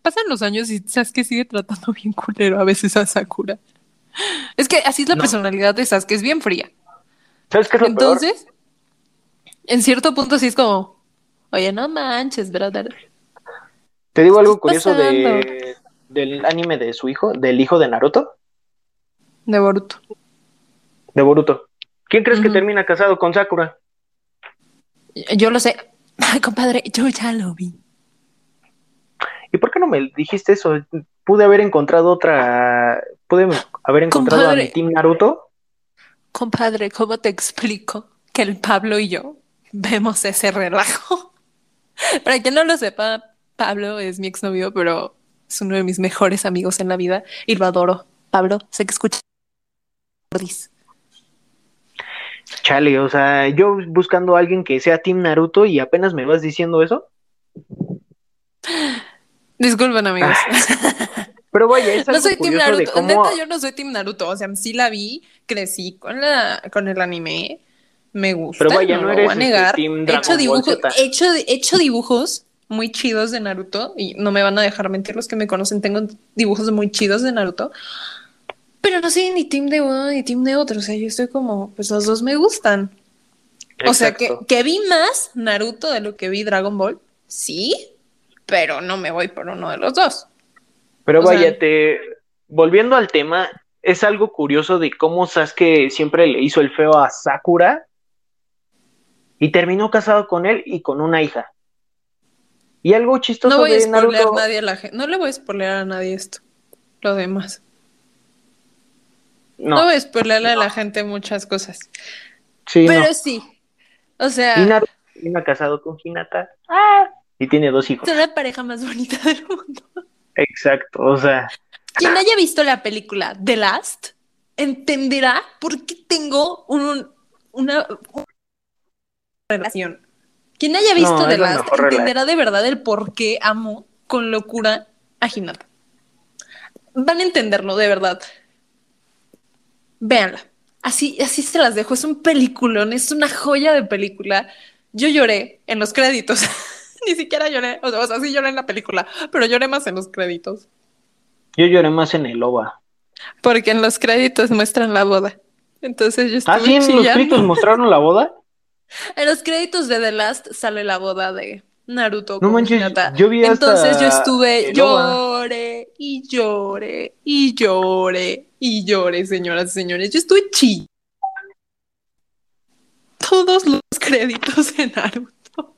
S1: pasan los años y Sasuke sigue tratando *laughs* bien culero a veces a Sakura. Es que así es la personalidad de Sasuke, es bien fría.
S2: ¿Sabes qué es lo
S1: Entonces, en cierto punto sí es como, oye, no manches, brother.
S2: Te digo algo curioso de, del anime de su hijo, del hijo de Naruto.
S1: De Boruto.
S2: De Boruto. ¿Quién crees que termina casado con Sakura?
S1: Yo lo sé. *laughs* Ay, compadre, yo ya lo vi.
S2: ¿Y por qué no me dijiste eso? Pude haber encontrado otra. Pude haber encontrado a mi Team Naruto.
S1: Compadre, ¿cómo te explico que el Pablo y yo vemos ese relajo? *laughs* Para quien no lo sepa, Pablo es mi exnovio, pero es uno de mis mejores amigos en la vida y lo adoro. Pablo, sé que escucha.
S2: Chale, o sea, yo buscando a alguien que sea Team Naruto y apenas me vas diciendo eso. *gasps*
S1: Disculpen, amigos.
S2: Ah. *laughs* Pero vaya, es algo
S1: no soy Team
S2: Naruto.
S1: Cómo... Neta, yo no soy Team Naruto. O sea, sí la vi, crecí con la, con el anime. Me gusta.
S2: Pero vaya,
S1: no,
S2: no eres
S1: voy a negar.
S2: Este team
S1: he hecho dibujos, he hecho, he hecho dibujos muy chidos de Naruto. Y no me van a dejar mentir los que me conocen. Tengo dibujos muy chidos de Naruto. Pero no soy ni team de uno ni team de otro. O sea, yo estoy como, pues los dos me gustan. O sea, que, que vi más Naruto de lo que vi Dragon Ball. Sí, pero no me voy por uno de los dos.
S2: Pero vaya, te, volviendo al tema, es algo curioso de cómo Sasuke siempre le hizo el feo a Sakura y terminó casado con él y con una hija. Y algo chistoso
S1: no voy
S2: de
S1: a
S2: Naruto...
S1: a nadie la gente. No le voy a spoilear a nadie esto. Lo demás. No, no voy a spoilearle a la gente muchas cosas.
S2: Sí,
S1: Pero sí. O sea.
S2: Y Naruto ha casado con Hinata. Ah, y tiene dos hijos.
S1: Es la pareja más bonita del mundo.
S2: Exacto, o sea.
S1: Quien haya visto la película The Last entenderá por qué tengo un, una, relación. Quien haya visto The Last entenderá de verdad el por qué amo con locura a Hinata. Van a entenderlo, de verdad. Véanla. Así, así se las dejo. Es un peliculón, es una joya de película. Yo lloré en los créditos. *laughs* Ni siquiera lloré, o sea, sí lloré en la película, pero lloré más en los créditos.
S2: Yo lloré más en el OVA.
S1: Porque en los créditos muestran la boda. Entonces yo
S2: estuve ¿Ah, sí? ¿En los créditos mostraron la boda? *laughs*
S1: En los créditos de The Last sale la boda de Naruto.
S2: No manches, yo vi
S1: Entonces yo estuve, lloré y lloré y lloré y lloré, señoras y señores. Yo estuve chi. Todos los créditos de Naruto.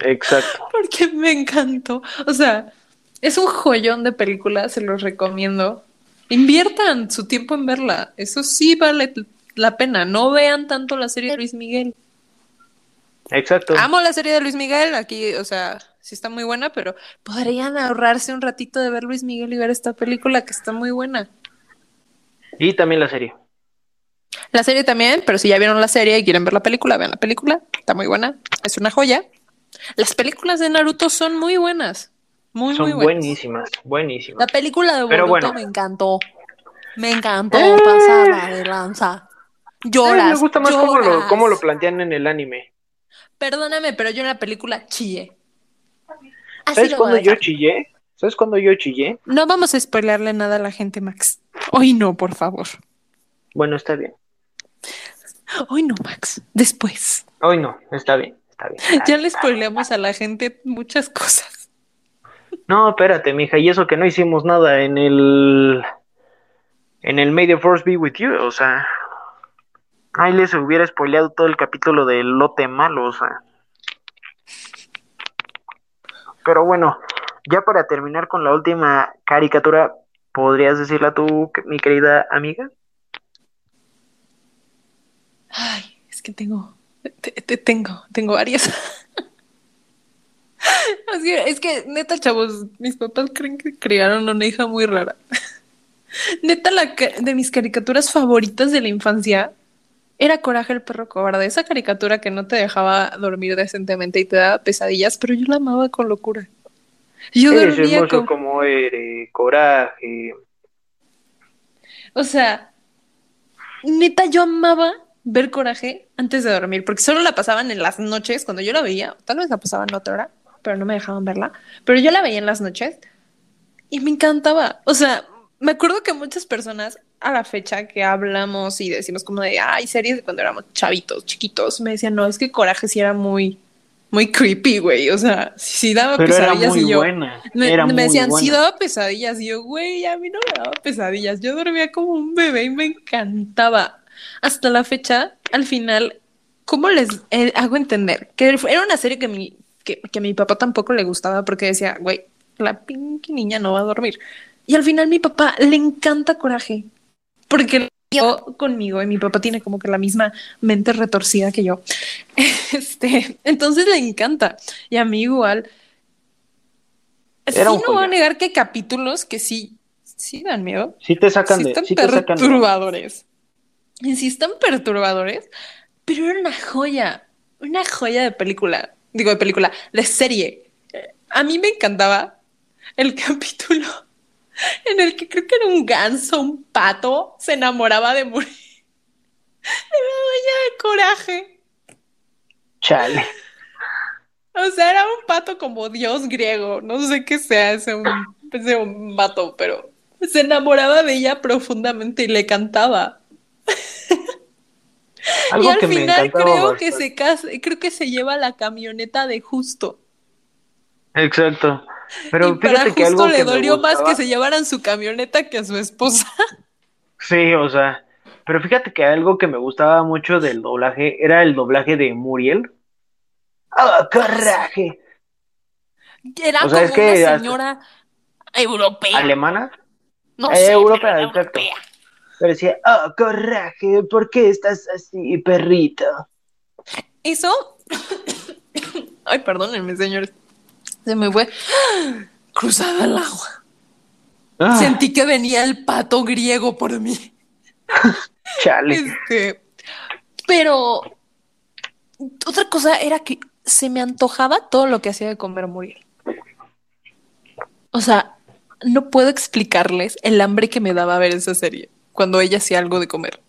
S2: Exacto.
S1: Porque me encantó. O sea, es un joyón de película, se los recomiendo. Inviertan su tiempo en verla. Eso sí vale la pena. No vean tanto la serie de Luis Miguel.
S2: Exacto.
S1: Amo la serie de Luis Miguel, aquí, o sea, sí está muy buena, pero podrían ahorrarse un ratito de ver Luis Miguel y ver esta película que está muy buena.
S2: Y también la serie.
S1: La serie también, pero si ya vieron la serie y quieren ver la película, vean la película, está muy buena, es una joya. Las películas de Naruto son muy buenas, muy,
S2: Son
S1: muy buenas.
S2: buenísimas, buenísimas.
S1: La película de Boruto
S2: bueno.
S1: me encantó. Me encantó,
S2: Eh.
S1: pasada de lanza. Lloras.
S2: me gusta más cómo lo,
S1: lloras.
S2: cómo lo plantean en el anime.
S1: Perdóname, pero yo en la película chillé. Así
S2: ¿Sabes cuándo yo chillé? ¿Sabes cuándo yo chillé?
S1: No vamos a spoilearle nada a la gente, Max. Hoy no, por favor.
S2: Bueno, está bien.
S1: Hoy no, Max. Después.
S2: Hoy no, está bien, está bien. *laughs*
S1: Ya le spoileamos a la gente muchas cosas.
S2: No, espérate, mija, y eso que no hicimos nada en el en el May the Force be with you, o sea, ahí les hubiera spoileado todo el capítulo del lote malo, o sea. Pero bueno, ya para terminar con la última caricatura, ¿podrías decirla tú, mi querida amiga?
S1: Ay, es que tengo, te- te- tengo, tengo varias. *laughs* Es que, neta, chavos, mis papás creen que criaron una hija muy rara. *laughs* Neta, la de mis caricaturas favoritas de la infancia era Coraje el perro cobarde. Esa caricatura que no te dejaba dormir decentemente y te daba pesadillas, pero yo la amaba con locura. Yo
S2: Eres
S1: dormía
S2: hermoso
S1: con...
S2: como eres, coraje.
S1: O sea, neta, yo amaba ver Coraje antes de dormir, porque solo la pasaban en las noches cuando yo la veía, tal vez la pasaban otra hora, pero no me dejaban verla, pero yo la veía en las noches y me encantaba. O sea, me acuerdo que muchas personas a la fecha que hablamos y decimos como de, ay, series de cuando éramos chavitos, chiquitos, me decían, no, es que Coraje sí era muy, muy creepy, güey. O sea, sí, daba
S2: Pero era
S1: pesadillas
S2: muy
S1: y yo...
S2: buena.
S1: Me,
S2: era
S1: me
S2: muy
S1: decían, sí daba pesadillas. Y yo, güey, a mí no me daba pesadillas. Yo dormía como un bebé y me encantaba. Hasta la fecha, al final, ¿cómo les eh, hago entender? Que era una serie que, mi, que, que a mi papá tampoco le gustaba porque decía, güey, la pinche niña no va a dormir. Y al final mi papá le encanta coraje. Porque yo conmigo y mi papá tiene como que la misma mente retorcida que yo. *laughs* Este, entonces le encanta. Y a mí igual.
S2: Era
S1: sí, no voy a
S2: joya.
S1: negar que hay capítulos que sí, sí dan miedo.
S2: Sí te sacan
S1: Sí
S2: de,
S1: están
S2: sí sacan de-
S1: perturbadores. Y sí están perturbadores, pero era una joya, una joya de película. Digo, de película, de serie. Eh, A mí me encantaba el *laughs* capítulo en el que creo que era un ganso, un pato, se enamoraba de morir. De la *laughs* dueña de coraje.
S2: Chale.
S1: O sea, era un pato como dios griego. No sé qué sea ese un, ese un vato, pero se enamoraba de ella profundamente y le cantaba. *laughs*
S2: Algo
S1: y al
S2: que
S1: final creo que se casa, creo que se lleva la camioneta de Justo.
S2: Exacto. Pero
S1: y para
S2: fíjate que
S1: Justo
S2: algo
S1: le
S2: que me
S1: dolió más que se llevaran su camioneta que a su esposa.
S2: Sí, o sea, pero fíjate que algo que me gustaba mucho del doblaje era el doblaje de Muriel. ¡Ah, coraje!
S1: Era
S2: O sea,
S1: como
S2: es que
S1: una señora europea.
S2: ¿Alemana?
S1: No
S2: Eh,
S1: sé,
S2: europea,
S1: pero
S2: exacto.
S1: europea.
S2: Pero decía, ¡ah, coraje! ¿Por qué estás así, perrito?
S1: Eso. *coughs* Ay, perdónenme, señores. Se me fue. Cruzaba el agua.
S2: Ah,
S1: Sentí que venía el pato griego por mí. *laughs*
S2: chale.
S1: Este, pero otra cosa era que se me antojaba todo lo que hacía de comer Muriel. O sea, no puedo explicarles el hambre que me daba ver esa serie cuando ella hacía algo de comer.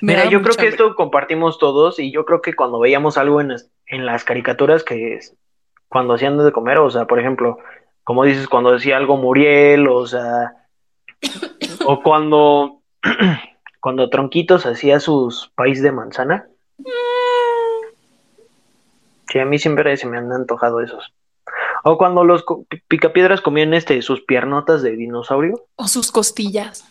S1: Me
S2: Mira, yo creo que
S1: hambre.
S2: esto compartimos todos y yo creo que cuando veíamos algo en, en las caricaturas que es cuando hacían de comer, o sea, por ejemplo, como dices, cuando decía algo Muriel, o sea, *coughs* o cuando, *coughs* cuando Tronquitos hacía sus país de manzana. Sí, a mí siempre se me han antojado esos. O cuando los co- picapiedras comían este sus piernotas de dinosaurio,
S1: O sus costillas,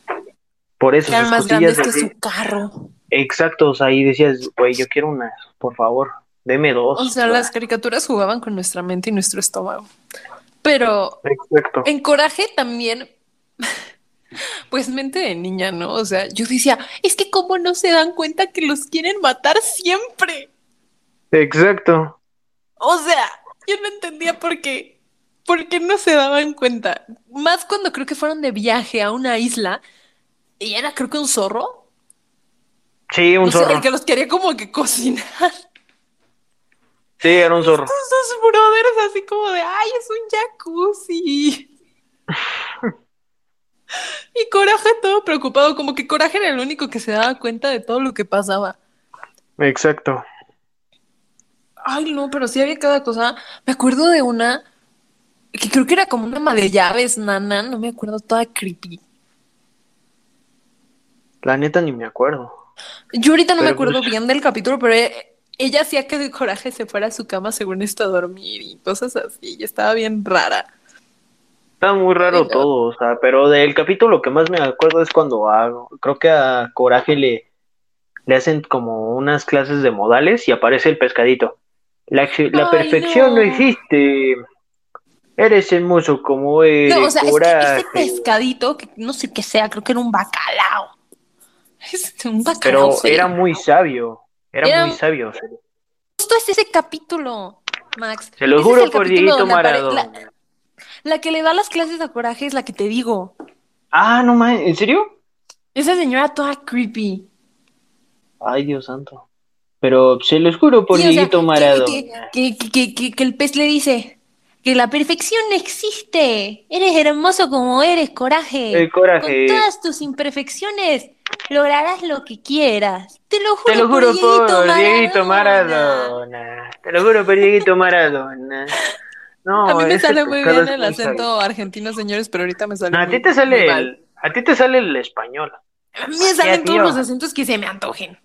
S2: por eso
S1: eran
S2: sus
S1: más
S2: costillas
S1: grandes que su carro.
S2: Exacto, o sea, ahí decías, güey, yo quiero unas, por favor, deme dos.
S1: O sea, las caricaturas jugaban con nuestra mente y nuestro estómago. Pero
S2: Exacto.
S1: en Coraje también, *laughs* pues mente de niña, ¿no? O sea, yo decía, es que cómo no se dan cuenta que los quieren matar siempre.
S2: Exacto.
S1: O sea, yo no entendía por qué. ¿Por qué no se daban cuenta? Más cuando creo que fueron de viaje a una isla y era creo que un zorro.
S2: Sí, un
S1: O sea,
S2: zorro.
S1: el que los quería como que cocinar.
S2: Sí, era un zorro.
S1: Estos dos brothers así como de, ay, es un jacuzzi. *laughs* Y Coraje todo preocupado, como que Coraje era el único que se daba cuenta de todo lo que pasaba.
S2: Exacto.
S1: Ay, no, pero sí había cada cosa. Me acuerdo de una que creo que era como una ama de llaves, nana, no me acuerdo, toda creepy.
S2: La neta ni me acuerdo.
S1: Yo ahorita no me acuerdo
S2: pues-
S1: bien del capítulo, pero ella hacía que Coraje se fuera a su cama según esto a dormir y cosas así. Y estaba bien rara.
S2: Está muy raro
S1: no.
S2: todo, o sea, pero del capítulo que más me acuerdo es cuando a, creo que a Coraje le, le hacen como unas clases de modales y aparece el pescadito. La, la
S1: Ay,
S2: perfección no.
S1: no.
S2: existe. Eres hermoso como eres,
S1: No, o sea, es que
S2: Coraje.
S1: ese pescadito, que no sé qué sea, creo que era un bacalao. *laughs* Es un bacalao
S2: Pero era muy sabio, era,
S1: Era-
S2: muy sabio.
S1: Justo es ese capítulo, Max.
S2: Se lo
S1: Ese
S2: juro por Dieguito Maradona.
S1: La, la que le da las clases a Coraje es la que te digo.
S2: Ah, no mames, ¿en serio?
S1: Esa señora toda creepy.
S2: Ay, Dios santo. Pero se los juro por
S1: Sí, o sea,
S2: Dieguito
S1: que-
S2: Maradona.
S1: Que, que, que, que- que el pez le dice que la perfección no existe. Eres hermoso como eres, coraje.
S2: El coraje.
S1: Con todas tus imperfecciones lograrás lo que quieras. Te lo juro,
S2: Te lo juro
S1: por Dieguito
S2: por Dieguito
S1: Maradona.
S2: Te lo juro por Dieguito Maradona. No,
S1: A mí me sale muy bien el acento argentino, señores, pero ahorita me sale.
S2: No, a ti te sale el, a ti te sale el español.
S1: A mí me salen todos los acentos que se me antojen.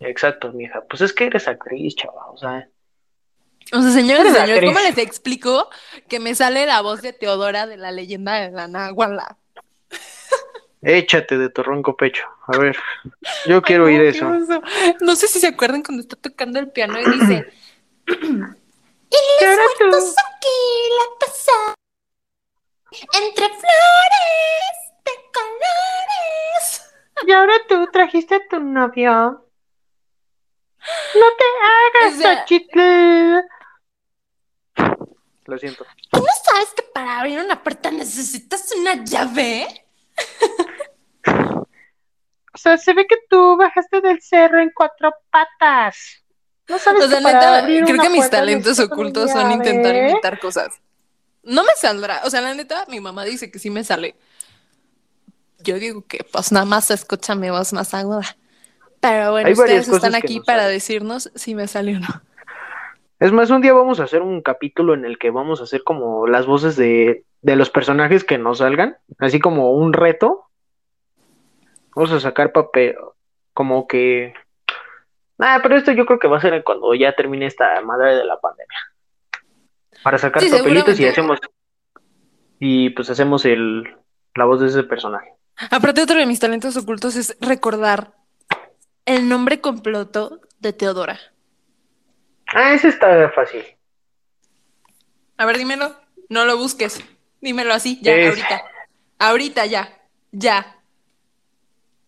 S2: Exacto, mija. Pues es que eres actriz, chaval. O sea,
S1: O sea, señores señores, ¿cómo les explico que me sale la voz de Teodora de la leyenda de la Náhuatl?
S2: Échate de tu ronco pecho. A ver, yo
S1: Ay,
S2: quiero
S1: no,
S2: oír eso.
S1: oso. No sé si se acuerdan cuando está tocando el piano y dice. *clears throat*
S2: ¿Qué ahora tú?
S1: aquí la entre flores de colores.
S2: Y ahora tú trajiste a tu novio. No te hagas,
S1: O sea-.
S2: Lo siento.
S1: ¿Tú no sabes que para abrir una puerta necesitas una llave?
S2: O sea, se ve que tú bajaste del cerro en cuatro patas. No sabes
S1: O sea,
S2: que
S1: neta,
S2: abrir
S1: creo
S2: una
S1: que mis talentos ocultos son intentar
S2: llave.
S1: imitar cosas. No me saldrá. O sea, la neta, mi mamá dice que sí me sale. Yo digo que pues nada más mi voz más aguda. Pero bueno,
S2: Hay varias
S1: ustedes están
S2: cosas que
S1: aquí
S2: no
S1: para
S2: salen.
S1: decirnos si me sale o no.
S2: Es más, un día vamos a hacer un capítulo en el que vamos a hacer como las voces de, de los personajes que nos salgan, así como un reto. Vamos a sacar papel, como que... Ah, pero esto yo creo que va a ser cuando ya termine esta madre de la pandemia. Para sacar
S1: Sí,
S2: papelitos y hacemos... Y pues hacemos el, la voz de ese personaje.
S1: Aparte, otro de mis talentos ocultos es recordar el nombre completo de Teodora.
S2: Ah, ese está fácil.
S1: A ver, dímelo. No lo busques. Dímelo así, ya,
S2: Es-
S1: ahorita. Ahorita, ya. Ya.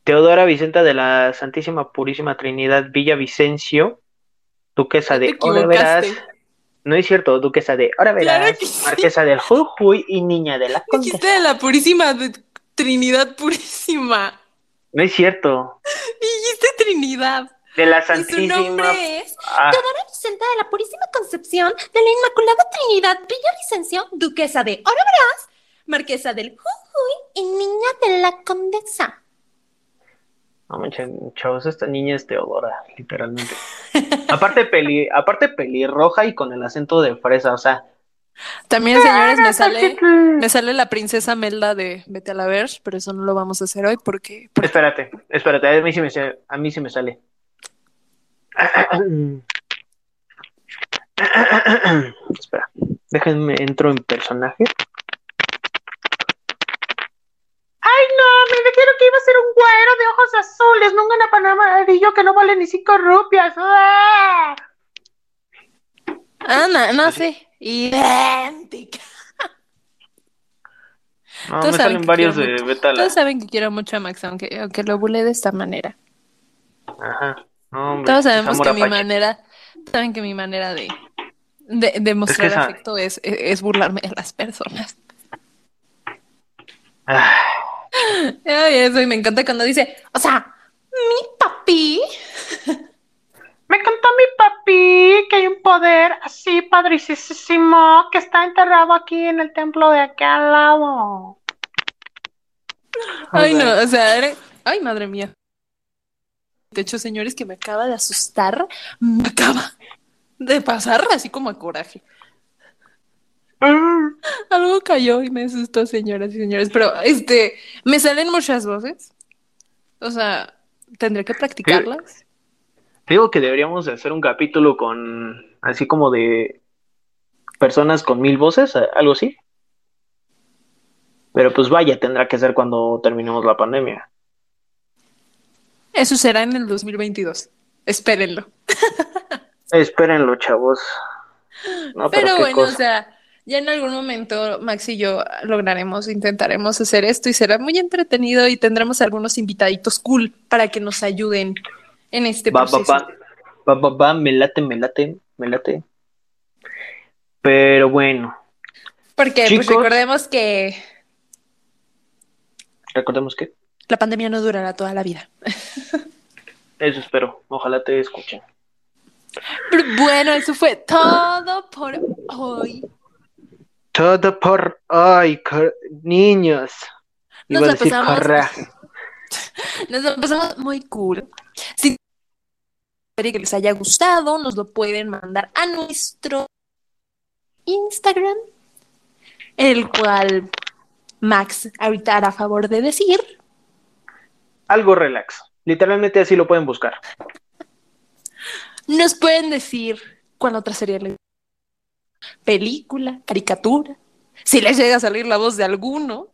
S2: Teodora Vicenta de la Santísima Purísima Trinidad Villavicencio, duquesa
S1: Te
S2: de Ahora verás. No es cierto, duquesa de Ahora verás,
S1: sí.
S2: marquesa del Jujuy y niña de la Condesa.
S1: Dijiste de la purísima de Trinidad Purísima.
S2: No es cierto, *laughs*
S1: Dijiste Trinidad.
S2: de la
S1: Y su
S2: Santísima.
S1: nombre es
S2: Ah,
S1: Teodora Vicenta de la Purísima Concepción de la Inmaculada Trinidad Villavicencio, duquesa de Orobrás, marquesa del Jujuy y niña de la Condesa.
S2: No manchen, chavos, esta niña es Teodora, literalmente. *laughs* aparte peli, aparte pelirroja y con el acento de fresa, o sea.
S1: También, señores, me sale,
S2: Xochitl.
S1: me sale la princesa Melda de Vete a la Ver, pero eso no lo vamos a hacer hoy porque, porque
S2: Espérate, espérate, a mí sí me, a mí sí me sale. *clears throat* Espera, déjenme entro en personaje. Ay, no, dijeron que iba a ser un güero de ojos azules, no un ganapana amarillo que no vale ni cinco rupias. ¡Ah!
S1: Ana, no sé, idéntica.
S2: No,
S1: Todos
S2: me
S1: saben
S2: salen
S1: que
S2: varios
S1: quiero
S2: de
S1: mucho.
S2: Betala.
S1: Todos saben que quiero mucho a Max, aunque, aunque lo burlé de esta manera.
S2: Ajá. No, hombre,
S1: Todos sabemos que mi manera Saben que mi manera de, de, de mostrar
S2: esa-
S1: afecto es, es burlarme de las personas.
S2: Ah,
S1: Ay, eso, y me encanta cuando dice, o sea, mi papi.
S2: Me contó mi papi que hay un poder así padricísimo que está enterrado aquí en el templo de aquí al lado.
S1: Ay, no, o sea, era- ay, madre mía. De hecho, señores, que me acaba de asustar, me acaba de pasar así como a coraje. Algo cayó y me asustó, señoras y señores, pero este, me salen muchas voces. O sea, tendré que practicarlas.
S2: Te digo que deberíamos de hacer un capítulo con así como de personas con mil voces, algo así. Pero pues vaya, tendrá que ser cuando terminemos la pandemia.
S1: Eso será en el 2022. Espérenlo. *laughs*
S2: Espérenlo, chavos. No, pero,
S1: bueno,
S2: cosa.
S1: o sea, ya en algún momento Max y yo lograremos, intentaremos hacer esto y será muy entretenido y tendremos algunos invitaditos cool para que nos ayuden en este
S2: Va,
S1: proceso.
S2: va, va, va, va, me late, me late, me late. Pero bueno,
S1: Porque pues recordemos que
S2: recordemos que
S1: la pandemia no durará toda la vida.
S2: eso espero. Ojalá te escuchen.
S1: Pero bueno, eso fue todo por hoy.
S2: Todo por hoy, niños.
S1: Nos
S2: Iba a decir corra. *laughs*
S1: Nos lo pasamos muy cool. Si que les haya gustado, nos lo pueden mandar a nuestro Instagram, el cual Max ahorita hará favor de decir.
S2: Algo relax. Literalmente así lo pueden buscar.
S1: Nos pueden decir cuál otra serie les película, caricatura. Si les llega a salir la voz de alguno,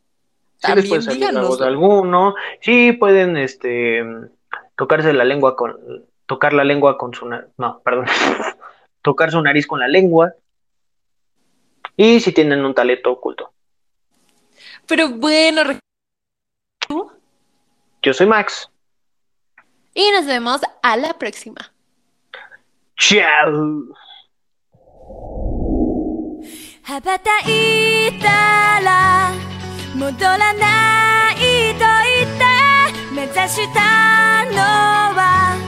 S2: Sí les puede
S1: también
S2: salir la voz de alguno. Sí pueden este tocarse la lengua con tocar la lengua con su na- no, perdón. *laughs* tocar su nariz con la lengua. Y si tienen un talento oculto.
S1: Pero bueno, re-
S2: Yo soy Max.
S1: y nos vemos a la próxima.
S2: Chao.
S3: 羽ばたいたら戻らないと言って目指したのは